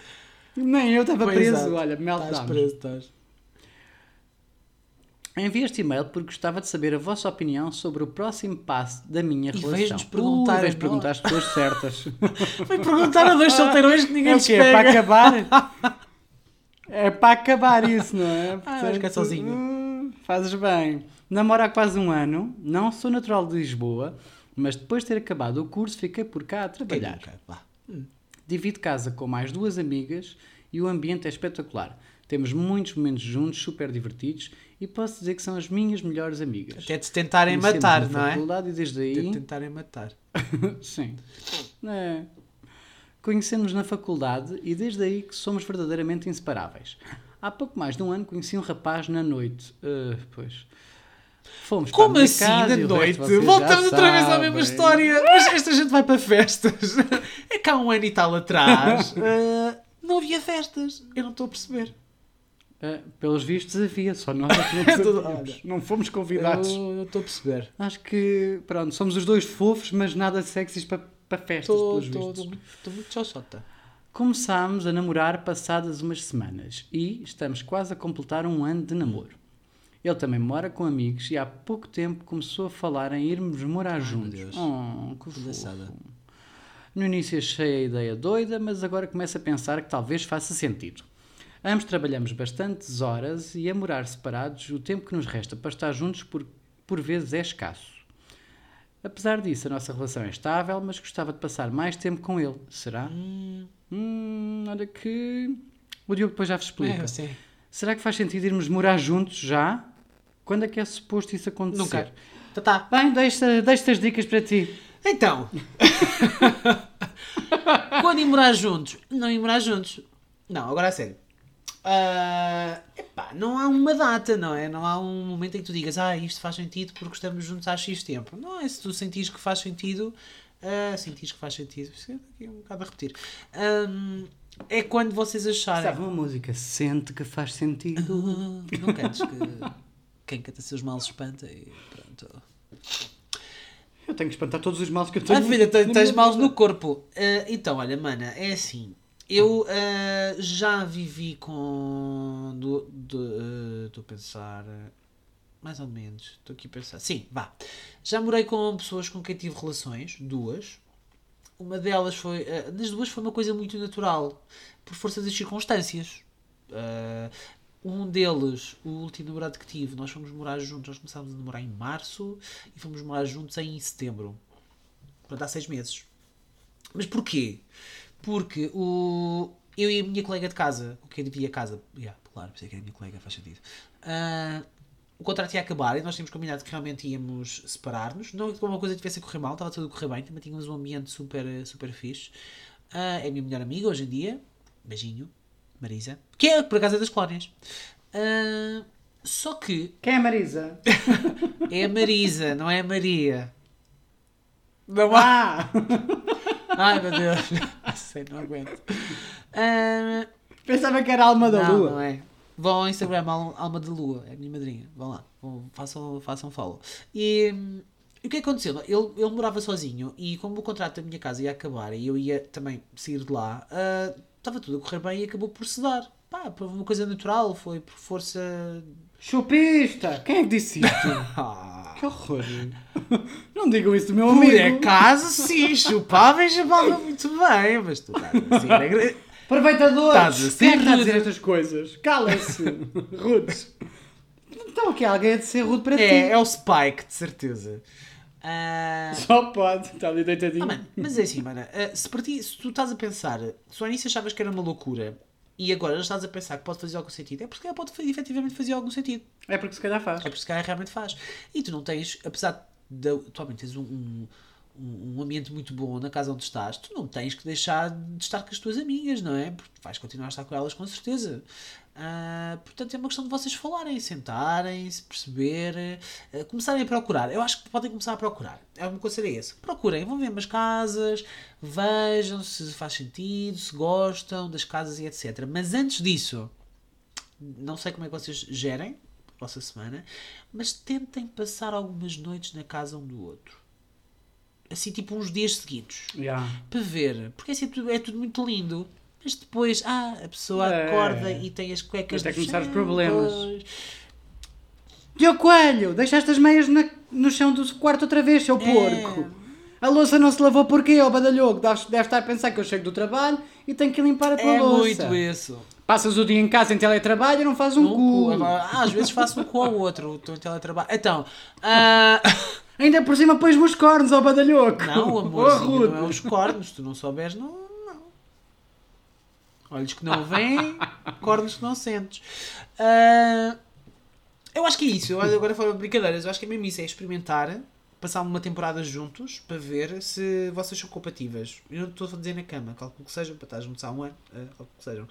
Nem eu estava Pois, preso, exato. olha, Estás meltdown. preso, estás. Enviei este e-mail porque gostava de saber a vossa opinião sobre o próximo passo da minha E relação. veio-nos perguntar Ui, veio-nos a perguntar as pessoas certas. Foi perguntar a dois solteirões que ninguém é? É para acabar? é para acabar isso, não é? Ah, vais ficar sozinho. hum, Fazes bem. Namoro há quase um ano, não sou natural de Lisboa, mas depois de ter acabado o curso fiquei por cá a trabalhar. Vá. Divido casa com mais duas amigas e o ambiente é espetacular. Temos muitos momentos juntos, super divertidos, e posso dizer que são as minhas melhores amigas. Até te tentarem Conhecemos matar, não é? faculdade E desde Até te aí... tentarem matar. Sim. É. Conhecemos na faculdade e desde aí que somos verdadeiramente inseparáveis. Há pouco mais de um ano conheci um rapaz na noite. Ah, pois. Fomos Como para assim, casa e resto noite? Voltamos outra vez à mesma história. Mas esta gente vai para festas. É há um ano e tal atrás. ah, não havia festas. Eu não estou a perceber. Ah, pelos vistos havia, só nós é não sabíamos. Não fomos convidados. Eu estou a perceber. Acho que, pronto, somos os dois fofos, mas nada sexys para, para festas, Estou pelos vistos. muito, estou muito xoxota. Começámos a namorar passadas umas semanas e estamos quase a completar um ano de namoro. Ele também mora com amigos e há pouco tempo começou a falar em irmos morar juntos. Deus. Oh, que fofo. Engraçada. No início achei a ideia doida, mas agora começo a pensar que talvez faça sentido. Ambos trabalhamos bastantes horas e a morar separados, o tempo que nos resta para estar juntos por, por vezes é escasso. Apesar disso, a nossa relação é estável, mas gostava de passar mais tempo com ele. Será? Hum, olha que. O Diogo depois já vos explica. É. Será que faz sentido irmos morar juntos já? Quando é que é suposto isso acontecer? Nunca. Tá, tá. Bem, deixa, deixa as dicas para ti. Então. Quando ir morar juntos? Não ir morar juntos. Não, agora a sério. Ah, epá, não há uma data, não é? Não há um momento em que tu digas, ah, isto faz sentido porque estamos juntos há X tempo. Não é se tu sentires que faz sentido, ah, sentires que faz sentido, é aqui um bocado a repetir. Ahm, é quando vocês acharem. Sabe uma música? Sente que faz sentido. Ah, Não cantes que quem canta seus males espanta e pronto. Eu tenho que espantar todos os males que eu tenho. Ah, filha, tens, tens males no corpo. Ah, então, olha, mana, é assim. Eu ah, já vivi com. do- do- ah, Estou a pensar. ah, mais ou menos. Estou aqui a pensar. Sim, vá. Já morei com pessoas com quem tive relações, duas. Uma delas foi. ah, das duas foi uma coisa muito natural, por força das circunstâncias. Ah, um deles, o último namorado que tive, nós fomos morar juntos. Nós começámos a namorar em março e fomos morar juntos em setembro. Portanto, há seis meses. Mas porquê? Porque o, eu e a minha colega de casa, com quem dividia a casa, yeah, claro, pensei que era a minha colega, faz sentido. Ah, o contrato ia acabar e nós tínhamos combinado que realmente íamos separar-nos. Não que uma coisa tivesse a correr mal, estava tudo a correr bem, também tínhamos um ambiente super, super fixe. Ah, é a minha melhor amiga hoje em dia. Beijinho, Marisa. Que é, por acaso, é das colónias. Ah, só que Quem é Marisa? é a Marisa, não é a Maria. Não há. Ah! Ai meu Deus. Sei, não aguento. Ah, Pensava que era a alma da não, lua. não é. Vão ao Instagram, Al- Alma de Lua, é a minha madrinha. Vão lá, vão, façam, façam follow. E, hum, e o que aconteceu? Ele, ele morava sozinho e como o contrato da minha casa ia acabar e eu ia também sair de lá, ah, estava tudo a correr bem e acabou por se dar. Pá, por uma coisa natural, foi por força. Chupista! Quem é que disse isto? Ah. que horror! Não digam isso do meu Por amigo! acaso sim, chupava e chupava muito bem, mas tu estás a ser agra- Aproveitadores! Estás a Quem é que está a dizer estas coisas? Cala-se! Rudes! Então aqui alguém é de ser rude para É, ti. é o Spike, de certeza. Ah, Só pode. Está ali deitadinho. Ah, mano, mas é assim, mano, ah, se, ti, se tu estás a pensar, se ao início achavas que era uma loucura e agora já estás a pensar que pode fazer algum sentido, é porque ela pode efetivamente fazer algum sentido. É porque se calhar faz. É porque se calhar realmente faz. E tu não tens, apesar de atualmente tens um, um, um ambiente muito bom na casa onde estás, tu não tens que deixar de estar com as tuas amigas, não é? Porque vais continuar a estar com elas com certeza. Ah, portanto, é uma questão de vocês falarem, sentarem, se perceber, ah, começarem a procurar. Eu acho que podem começar a procurar. É uma coisa é esse. Procurem, vão ver umas casas, vejam se faz sentido, se gostam das casas e etc. Mas antes disso, não sei como é que vocês gerem a vossa semana, mas tentem passar algumas noites na casa um do outro. Assim, tipo uns dias seguidos. Yeah. Para ver. Porque assim, é tudo, é tudo muito lindo. Mas depois, ah, a pessoa É. acorda e tem as cuecas Até no começar os problemas. Diogo Coelho, deixaste as meias na- no chão do quarto outra vez, seu porco. A louça não se lavou porquê, ó badalhoco? Deve estar a pensar que eu chego do trabalho e tenho que limpar a tua É louça. muito isso. Passas o dia em casa em teletrabalho e não fazes um, Um cu. cu. Agora, ah, às vezes faço um cu ao outro. Estou em teletrabalho. Então, ah, Ainda por cima pões-me os cornos, ó badalhoco. não, amorzinho, rude. não é os cornos. Tu não souberes, não. Olhos que não veem, cornos que não sentes. Ah, eu acho que é isso. Eu, agora fora de brincadeiras, eu acho que é mesmo isso. É experimentar passar uma temporada juntos para ver se vocês são compatíveis. Eu não estou a dizer na cama, calculo que sejam, para estar juntos há um ano, uh, calculo que sejam.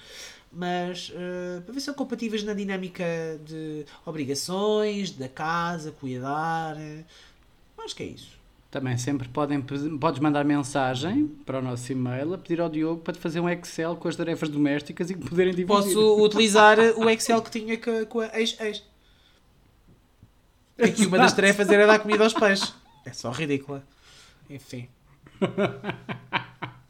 Mas uh, para ver se são compatíveis na dinâmica de obrigações, da casa, cuidar. Acho que é isso. Também sempre podem, podes mandar mensagem para o nosso e-mail a pedir ao Diogo para te fazer um Excel com as tarefas domésticas e que poderem dividir. Posso utilizar o Excel que tinha com, a ex-ex. Que uma das tarefas era dar comida aos peixes. É só ridícula. Enfim.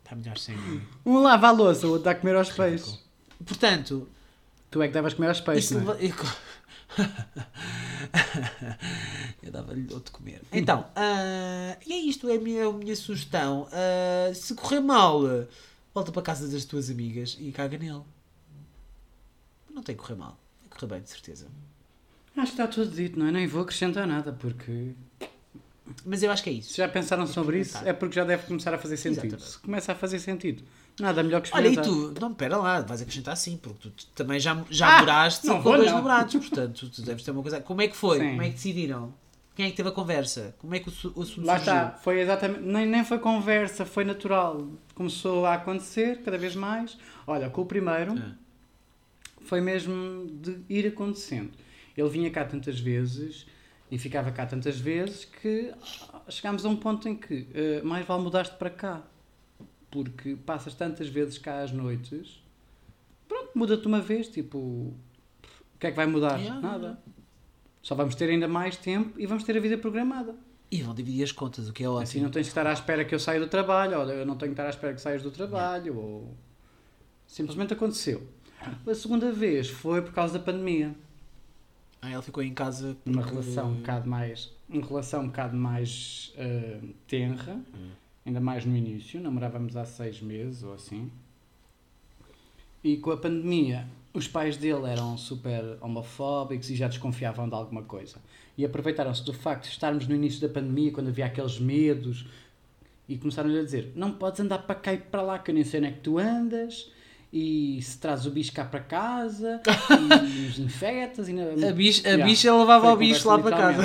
Está melhor sem mim. Um lava a louça, o outro dá a comer aos peixes. Portanto, tu é que davas comer aos peixes. Não é? eu dava-lhe outro comer. Então, uh, e é isto, é a minha, a minha sugestão. Uh, se correr mal, volta para a casa das tuas amigas e caga nele. Não tem que correr mal. Tem que correr bem, de certeza. Acho que está tudo dito, não é? Nem vou acrescentar nada, porque. Mas eu acho que é isso. Se já pensaram sobre isso, é porque já deve começar a fazer sentido. Exatamente. Se começa a fazer sentido, nada melhor que experimentar. Olha, e tu, não, pera lá, vais acrescentar sim, porque tu também já, já ah, moraste com dois namorados, portanto, tu deves ter uma coisa. Como é que foi? Sim. Como é que decidiram? Quem é que teve a conversa? Como é que o, o assunto Lá surgiu? está, foi exatamente, nem, nem foi conversa, foi natural. Começou a acontecer cada vez mais. Olha, com o primeiro, é. foi mesmo de ir acontecendo. Ele vinha cá tantas vezes e ficava cá tantas vezes que chegámos a um ponto em que uh, mais vale mudaste para cá. Porque passas tantas vezes cá às noites, pronto, muda-te uma vez, tipo, o que é que vai mudar? Yeah. Nada. Só vamos ter ainda mais tempo e vamos ter a vida programada. E vão dividir as contas, o que é ótimo. Assim não tens que estar à espera que eu saia do trabalho, ou eu não tenho que estar à espera que saias do trabalho, yeah. ou... Simplesmente aconteceu. A segunda vez foi por causa da pandemia. Ah, ele ficou em casa porque... Uma relação um bocado mais... Uma relação um bocado mais uh, tenra, hum. Ainda mais no início, namorávamos há seis meses ou assim. E com a pandemia, os pais dele eram super homofóbicos e já desconfiavam de alguma coisa. E aproveitaram-se do facto de estarmos no início da pandemia, quando havia aqueles medos, e começaram-lhe a dizer: Não podes andar para cá e para lá, que eu nem sei onde é que tu andas, e se traz o bicho cá para casa e os infectas e na... a, bicha, a yeah. bicha levava o bicho lá para casa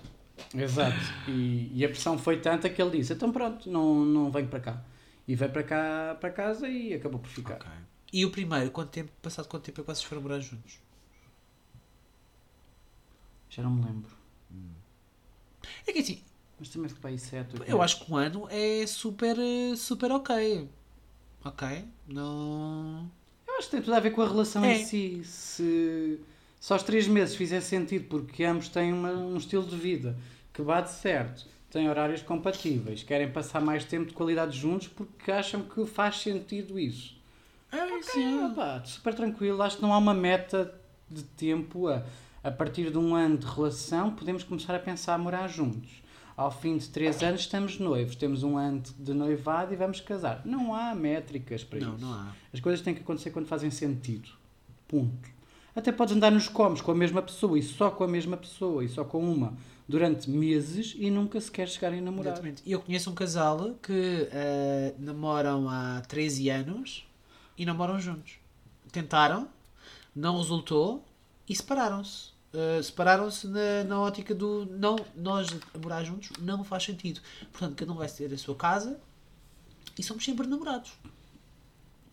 exato e, e, a pressão foi tanta que ele disse então pronto não, não venho para cá e veio para cá para casa e acabou por ficar okay. e o primeiro quanto tempo passado quanto tempo é que vocês foram morar juntos já não me lembro hum. é que assim mas também foi para aí sete eu acho que um ano é super super ok Ok? Não. Eu acho que tem tudo a ver com a relação é. em si. Se só os três meses fizer sentido, porque ambos têm uma, um estilo de vida que bate certo, têm horários compatíveis, querem passar mais tempo de qualidade juntos porque acham que faz sentido isso. É, okay, sim. Opa, super tranquilo. Acho que não há uma meta de tempo. A, a partir de um ano de relação, podemos começar a pensar a morar juntos ao fim de três anos estamos noivos, temos um ano de noivado e vamos casar. Não há métricas para não, isso. Não há. As coisas têm que acontecer quando fazem sentido. Ponto. Até podes andar nos comes com a mesma pessoa e só com a mesma pessoa e só com uma durante meses e nunca se quer chegar a namorar. Exatamente. Eu conheço um casal que uh, namoram há 13 anos e namoram juntos. Tentaram, não resultou e separaram-se. Uh, separaram-se na, na ótica do não, nós morar juntos não faz sentido. Portanto, cada um vai ter a sua casa e somos sempre namorados.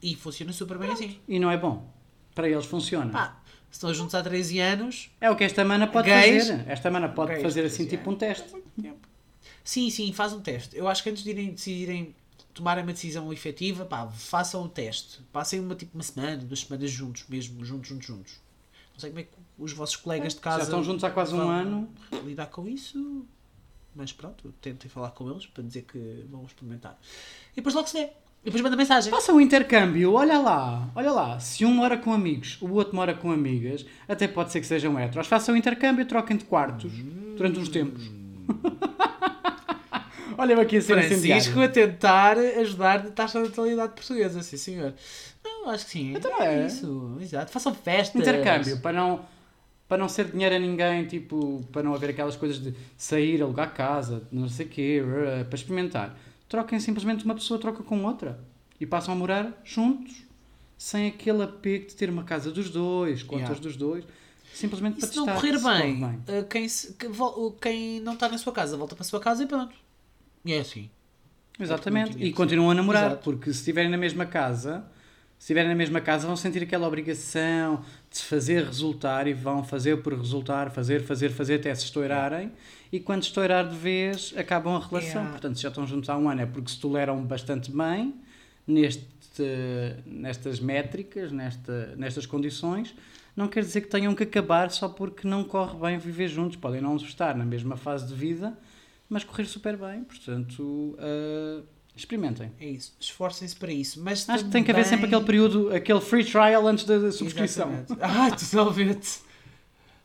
E funciona super bem assim. E não é bom. Para eles funciona. Pá, estão juntos há 13 anos. É o que esta mana pode gays, fazer. Esta mana pode fazer assim tipo um teste. Sim, sim, faz um teste. Eu acho que antes de irem, decidirem tomarem uma decisão efetiva, pá, façam o teste. Passem uma, tipo, uma semana, duas semanas juntos, mesmo, juntos, juntos, juntos. Não sei como é que os vossos colegas de casa. Já estão juntos há quase um ano. Lidar com isso. Mas pronto, tentem falar com eles para dizer que vão experimentar. E depois logo se vê. E depois manda mensagem. Faça um intercâmbio, olha lá, olha lá. Se um mora com amigos, o outro mora com amigas, até pode ser que sejam heteros. Façam um intercâmbio e troquem de quartos durante uns tempos. Olha-me aqui a ser Francisco a tentar ajudar na taxa de natalidade portuguesa, sim senhor. Não, acho que sim. Então é, é isso, exato. Façam festas. Intercâmbio, para não para não ser dinheiro a ninguém, tipo, para não haver aquelas coisas de sair, alugar casa, não sei o quê, para experimentar. Troquem simplesmente uma pessoa troca com outra e passam a morar juntos, sem aquele apego de ter uma casa dos dois, contas yeah. dos dois. Simplesmente E para se não testar correr se corre bem, eh, Quem, se- quem não está na sua casa volta para a sua casa e pronto. E é assim. Exatamente. tinha E continuam a namorar, Exato. porque se estiverem na mesma casa, se estiverem na mesma casa, vão sentir aquela obrigação de se fazer resultar e vão fazer por resultar, fazer, fazer, fazer até se estourarem. E quando estourar de vez, acabam a relação. Yeah. Portanto, se já estão juntos há um ano, é porque se toleram bastante bem neste, nestas métricas, nesta, nestas condições. Não quer dizer que tenham que acabar só porque não corre bem viver juntos. Podem não estar na mesma fase de vida, mas correr super bem. Portanto, ah, experimentem. É isso. Esforcem-se para isso. Mas Acho que tem que haver sempre aquele período, aquele free trial antes da subscrição. Ah, totalmente.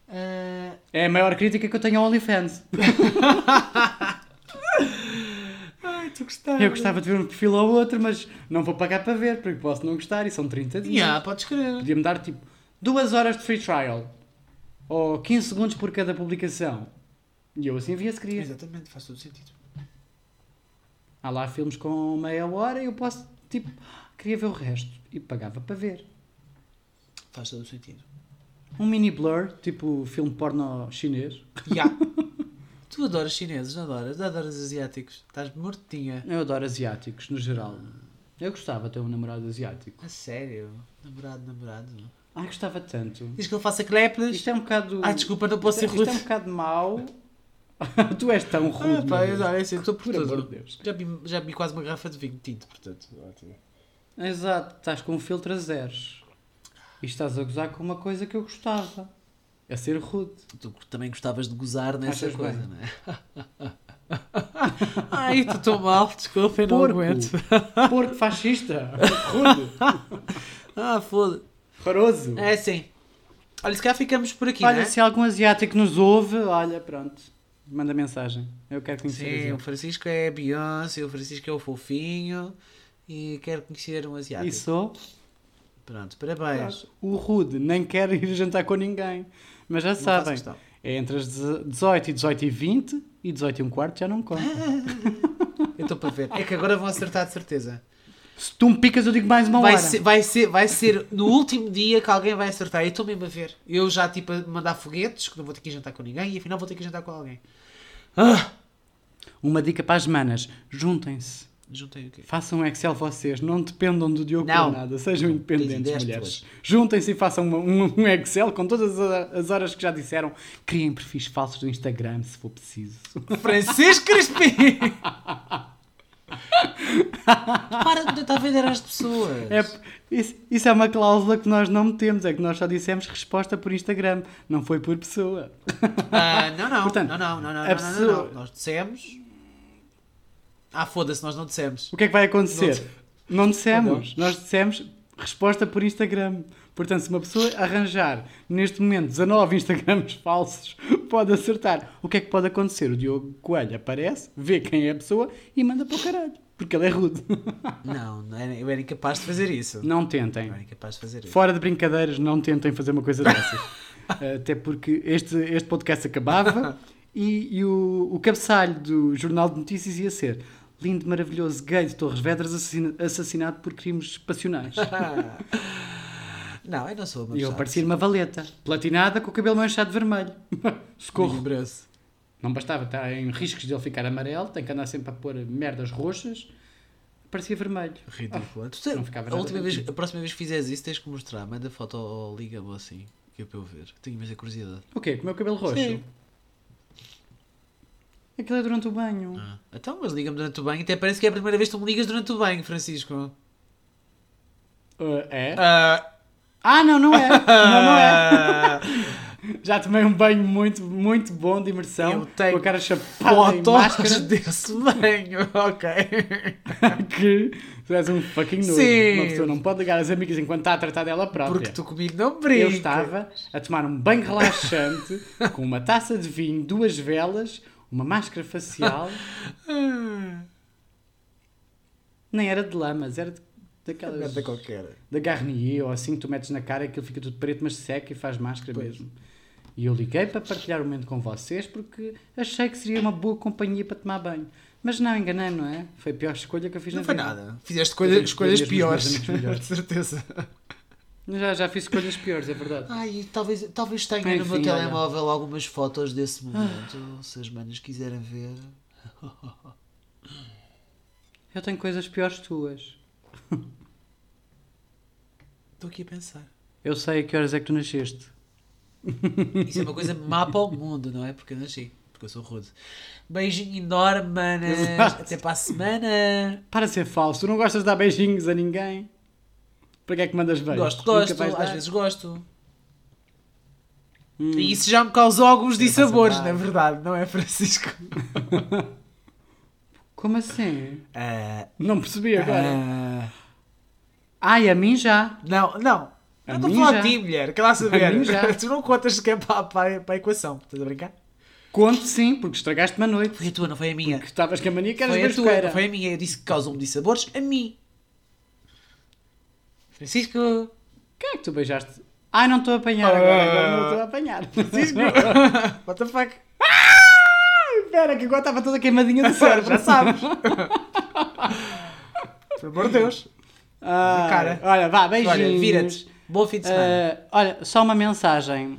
Ah, É a maior crítica que eu tenho ao OnlyFans. Ai, tu gostava. Eu gostava de ver um perfil ou outro, mas não vou pagar para ver, porque posso não gostar e são 30 dias. Yeah, podes crer. Podia-me dar tipo duas horas de free trial ou 15 segundos por cada publicação. E eu assim via se queria. Exatamente, faz todo sentido. Há lá filmes com meia hora e eu posso, tipo, queria ver o resto e pagava para ver. Faz todo sentido. Um mini blur, tipo filme porno chinês. Yeah. tu adoras chineses, não adoras? Adoras asiáticos. Estás mortinha. Eu adoro asiáticos, no geral. Eu gostava de ter um namorado asiático. A sério? Namorado, namorado. Ai, gostava tanto. Diz que ele faça clepes. Isto é um bocado. Ai, desculpa, não posso ser isto, isto rude. é um bocado mau. tu és tão rude. Ah, pá, é assim, estou por amor tudo. de Deus. Já vi, já vi quase uma garrafa de vinho tinto, portanto. Exato, estás com um filtro a zeros. E estás a gozar com uma coisa que eu gostava. É ser rude. Tu também gostavas de gozar nessa Achas coisa, bem? não é? Ai, estou tão mal, desculpa, eu não Porco. aguento. Porco fascista. Rude. Ah, foda Faroso. É sim. Olha, se calhar ficamos por aqui, olha, não é? se algum asiático nos ouve, olha, pronto. Manda mensagem. Eu quero conhecer Sim, o. Francisco é Beyoncé, o Francisco é o fofinho e quero conhecer um asiático. E sou Pronto, parabéns. o rude. Nem quero ir jantar com ninguém. Mas já Não sabem. É entre as 18 e 18 e 20 e 18 e um quarto já não conta. Eu estou para ver. É que agora vão acertar de certeza. Se tu me picas, eu digo mais uma Vai hora. ser, vai, ser, vai ser no último dia que alguém vai acertar. Eu estou mesmo a ver. Eu já tipo a mandar foguetes, que não vou ter que jantar com ninguém e afinal vou ter que jantar com alguém. Ah! Uma dica para as manas: juntem-se. Juntei o quê? Façam um Excel vocês, não dependam do Diogo Não. por nada, sejam independentes, mulheres. Juntem-se e façam uma- um, um Excel com todas as horas que já disseram. Criem perfis falsos do Instagram se for preciso. Francisco Crispim! Para de tentar vender às pessoas. É, isso, isso é uma cláusula que nós não metemos, é que nós só dissemos resposta por Instagram, não foi por pessoa. Ah, não, não. Portanto, não, não, não, não, não, não, pessoa- não. Nós dissemos. Ah, foda-se, nós não dissemos. O que é que vai acontecer? Não dissemos. Perdão. Nós dissemos resposta por Instagram. Portanto, se uma pessoa arranjar neste momento 19 Instagrams falsos, pode acertar. O que é que pode acontecer? O Diogo Coelho aparece, vê quem é a pessoa e manda para o caralho. Porque ele é rude. Não, não era- eu era incapaz de fazer isso. Não Eu tentem. era incapaz de fazer isso. Fora de brincadeiras, não tentem fazer uma coisa dessas. Até porque este, este podcast acabava e, e o, o cabeçalho do Jornal de Notícias ia ser lindo, maravilhoso, gay de Torres Vedras assassina- assassinado por crimes passionais. Não, eu não sou uma E eu parecia uma valeta, platinada com o cabelo manchado de vermelho. Socorro. Não bastava estar em riscos de ele ficar amarelo, tem que andar sempre a pôr merdas roxas. Parecia vermelho. Ridículo. Tu te- não ficava a, última vez, a próxima vez que fizeres isso, tens que mostrar. Manda foto ou liga-me assim. Que é para eu ver. Tenho imensa curiosidade. O quê? Com o meu cabelo roxo? Sim. Aquilo é durante o banho. Ah. Então, mas liga-me durante o banho. Até parece que é a primeira vez que tu me ligas durante o banho, Francisco. Ah, é? Ah, Ah, não, não é. Não, não é. Já tomei um banho muito, muito bom de imersão. Eu tenho Com a cara chapada em Fotos máscara. desse banho. Ok. que tu és um fucking. Sim. Uma pessoa não pode ligar às amigas enquanto está a tratar dela própria. Porque tu comigo não brincas. Eu estava a tomar um banho relaxante com uma taça de vinho, duas velas, uma máscara facial. Nem era de lamas, era de, daquelas. Merda qualquer. da Garnier ou assim que tu metes na cara e aquilo fica tudo preto, mas seca e faz máscara Pois. mesmo. E eu liguei para partilhar o momento com vocês porque achei que seria uma boa companhia para tomar banho. Mas não, enganei-me, não é? Foi a pior escolha que eu fiz Não na foi vida. nada. Fizeste Eu coisa- tenho que escolhas piores. De certeza. Já, já fiz escolhas piores, é verdade. Ai, talvez, talvez tenha no Enfim, meu olha. telemóvel algumas fotos desse momento. Se as manas quiserem ver. Eu tenho coisas piores tuas. Estou aqui a pensar. Eu sei a que horas é que tu nasceste. Isso é uma coisa má para o mundo, não é? Porque eu nasci. Porque eu sou rude. Beijinho enorme, manas. Exato. Até para a semana. Para ser falso, tu não gostas de dar beijinhos a ninguém. Para que é que mandas beijos? Gosto, gosto. Às vezes gosto. Hum. E isso já me causou alguns dissabores, na verdade, não é, Francisco? Como assim? Ah, Não percebi agora. ah, Ai, a mim já. não, não. A Eu estou a falar de ti, mulher. Quer lá saber? Tu não contas sequer para, para, para a equação. Estás a brincar? Conto sim, porque estragaste-me a noite. Foi a tua, não foi a minha. Que estavas com a mania que eras Foi a tua, não foi a minha. Eu disse que causam-me dissabores a mim. Francisco. Quem é que tu beijaste? Ai, não estou a apanhar agora. Agora não estou a apanhar. Francisco. What the fuck? Espera, que agora estava toda queimadinha do cérebro. Já sabes. Por amor de Deus. Ah, cara. Olha, vá, beijinhos. Olha, vira-te. Bom fim de semana. Ah, olha, só uma mensagem.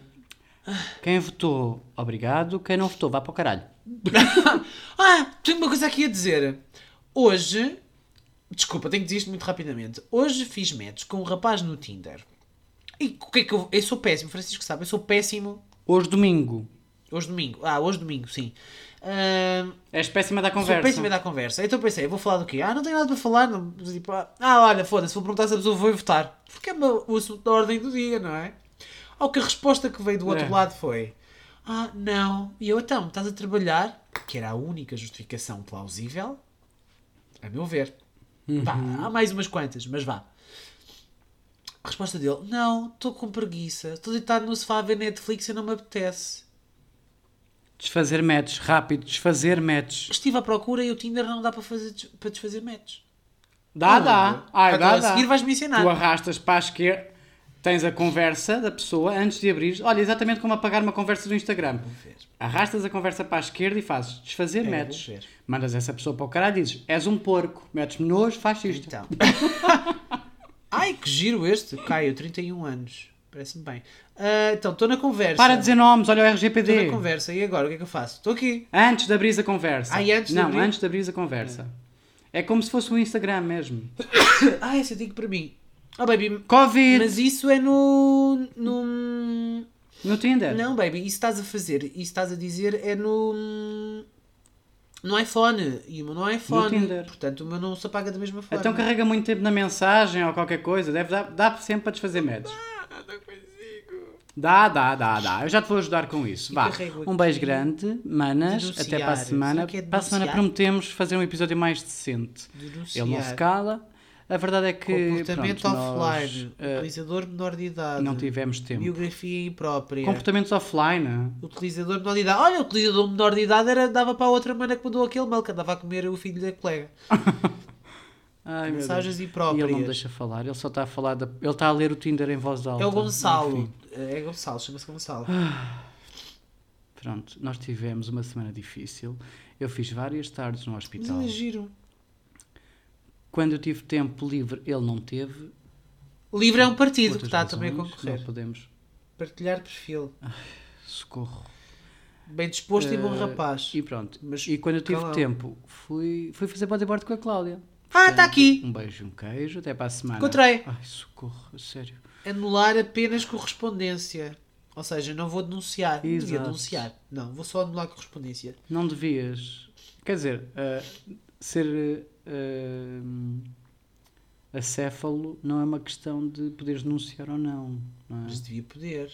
Quem votou, obrigado. Quem não votou, vá para o caralho. Ah, tenho uma coisa aqui a dizer. Hoje, desculpa, tenho que dizer isto muito rapidamente. Hoje fiz match com um rapaz no Tinder. E o que é que eu. Eu sou péssimo, Francisco sabe, eu sou péssimo. Hoje, domingo. Hoje domingo. Ah, hoje domingo, sim. Ah, És péssima da sou conversa. péssimo a dar conversa. Então pensei, eu vou falar do quê? Ah, não tenho nada para falar. Não, tipo, ah, ah, olha, foda-se, vou perguntar se a pessoa foi votar. Porque é o assunto da ordem do dia, não é? Ao que a resposta que veio do outro É. lado foi: Ah, não. E eu, então, estás a trabalhar? Que era a única justificação plausível, a meu ver. Vá, há mais umas quantas, mas vá. A resposta dele: Não, estou com preguiça. Estou deitado no sofá a ver Netflix e não me apetece. Desfazer matches, rápido, desfazer matches. Estive à procura e o Tinder não dá para, fazer, para desfazer matches. Dá, dá. Ai, Agora, dá, a dá. seguir vais-me ensinar. Tu arrastas para a esquerda, tens a conversa da pessoa antes de abrir. Olha, exatamente como apagar uma conversa do Instagram. Arrastas a conversa para a esquerda e fazes desfazer É, ver. Mandas essa pessoa para o caralho e dizes: És um porco, metes-me nojo, faz isto. Então. Ai, que giro este. Caio, 31 anos. Parece-me bem. Ah, então, estou na conversa. Para de dizer nomes, olha o Estou RGPD. na conversa. E agora, o que é que eu faço? Estou aqui. Antes de abrir a conversa. Ai, antes Não, abrir? antes de abrir a conversa. É como se fosse um Instagram mesmo. Ah, esse eu digo para mim. Oh, baby. Covid! Mas isso é no... no... No Tinder. Não, baby. Isso estás a fazer. Isso estás a dizer é no... No iPhone. E o meu não é iPhone. Tinder. Portanto, o meu não se apaga da mesma forma. Então carrega muito tempo na mensagem ou qualquer coisa. Deve dar, dá sempre para desfazer matches. Não consigo. Dá, dá, dá, dá. Eu já te vou ajudar com isso. Vá. Um beijo grande, manas. Denunciar. Até para a semana. É para a semana prometemos fazer um episódio mais decente. Denunciar. Ele não se cala. A verdade é que Comportamento pronto, nós, offline. eh, Utilizador menor de idade. não tivemos tempo. Biografia imprópria. Comportamentos offline. Utilizador menor de idade. Olha, o utilizador menor de idade era, dava para a outra mana que mandou aquele mail que andava a comer o filho da colega. Ai, meu Mensagens Deus. E ele não deixa falar. Ele só está a falar. Da... Ele está a ler o Tinder em voz alta. É o Gonçalo. Enfim. É Gonçalo, chama-se Gonçalo. Pronto, nós tivemos uma semana difícil. Eu fiz várias tardes no Mas hospital. ele é giro. Quando eu tive tempo livre, ele não teve. Livre é um partido Outras que está também a concorrer. Não podemos. Partilhar perfil. Socorro. Bem disposto e bom Eh, rapaz. E pronto. Mas e quando eu tive tempo, fui, fui fazer bodyboard com a Cláudia. Ah, está aqui. Um beijo e um queijo. Até para a semana. Encontrei. Ai, socorro, sério. Anular apenas correspondência. Ou seja, não vou denunciar. Não devia Exato. denunciar. Não, vou só anular correspondência. Não devias. Quer dizer, ah, ser ah, acéfalo não é uma questão de poderes denunciar ou não. não é? Mas devia poder.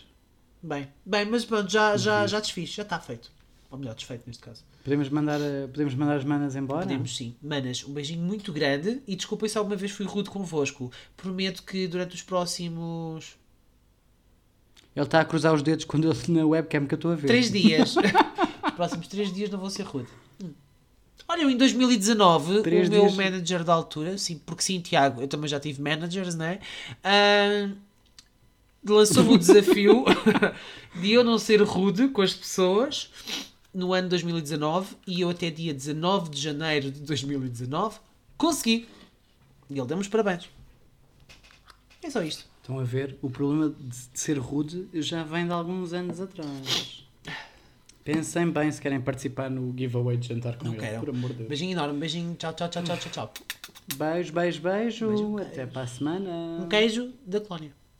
Bem, bem mas pronto, já, já, já desfiz, já está feito. Ou melhor, desfeito neste caso. Podemos, mandar, ah, podemos mandar as manas embora? Podemos sim. Manas, um beijinho muito grande e desculpem se alguma vez fui rude convosco. Prometo que durante os próximos Ele está a cruzar os dedos quando ele na webcam que eu estou a ver. três dias, os próximos três dias não vou ser rude. Olha, em 2019, Três o meu dias. manager da altura, sim, porque sim, Tiago, eu também já tive managers, né? Ah, lançou-me o desafio de eu não ser rude com as pessoas no ano 2019 e eu até dia 19 de janeiro de 2019 consegui. E ele deu-me os parabéns. É só isto. Estão a ver? O problema de ser rude já vem de alguns anos atrás. Pensem bem se querem participar no giveaway de jantar com Não ele, quero. por amor de Deus. Beijinho enorme, beijinho, tchau, tchau, tchau, tchau, tchau. Beijo, beijo, beijo. Beijo, Até para a semana. Um queijo da colónia.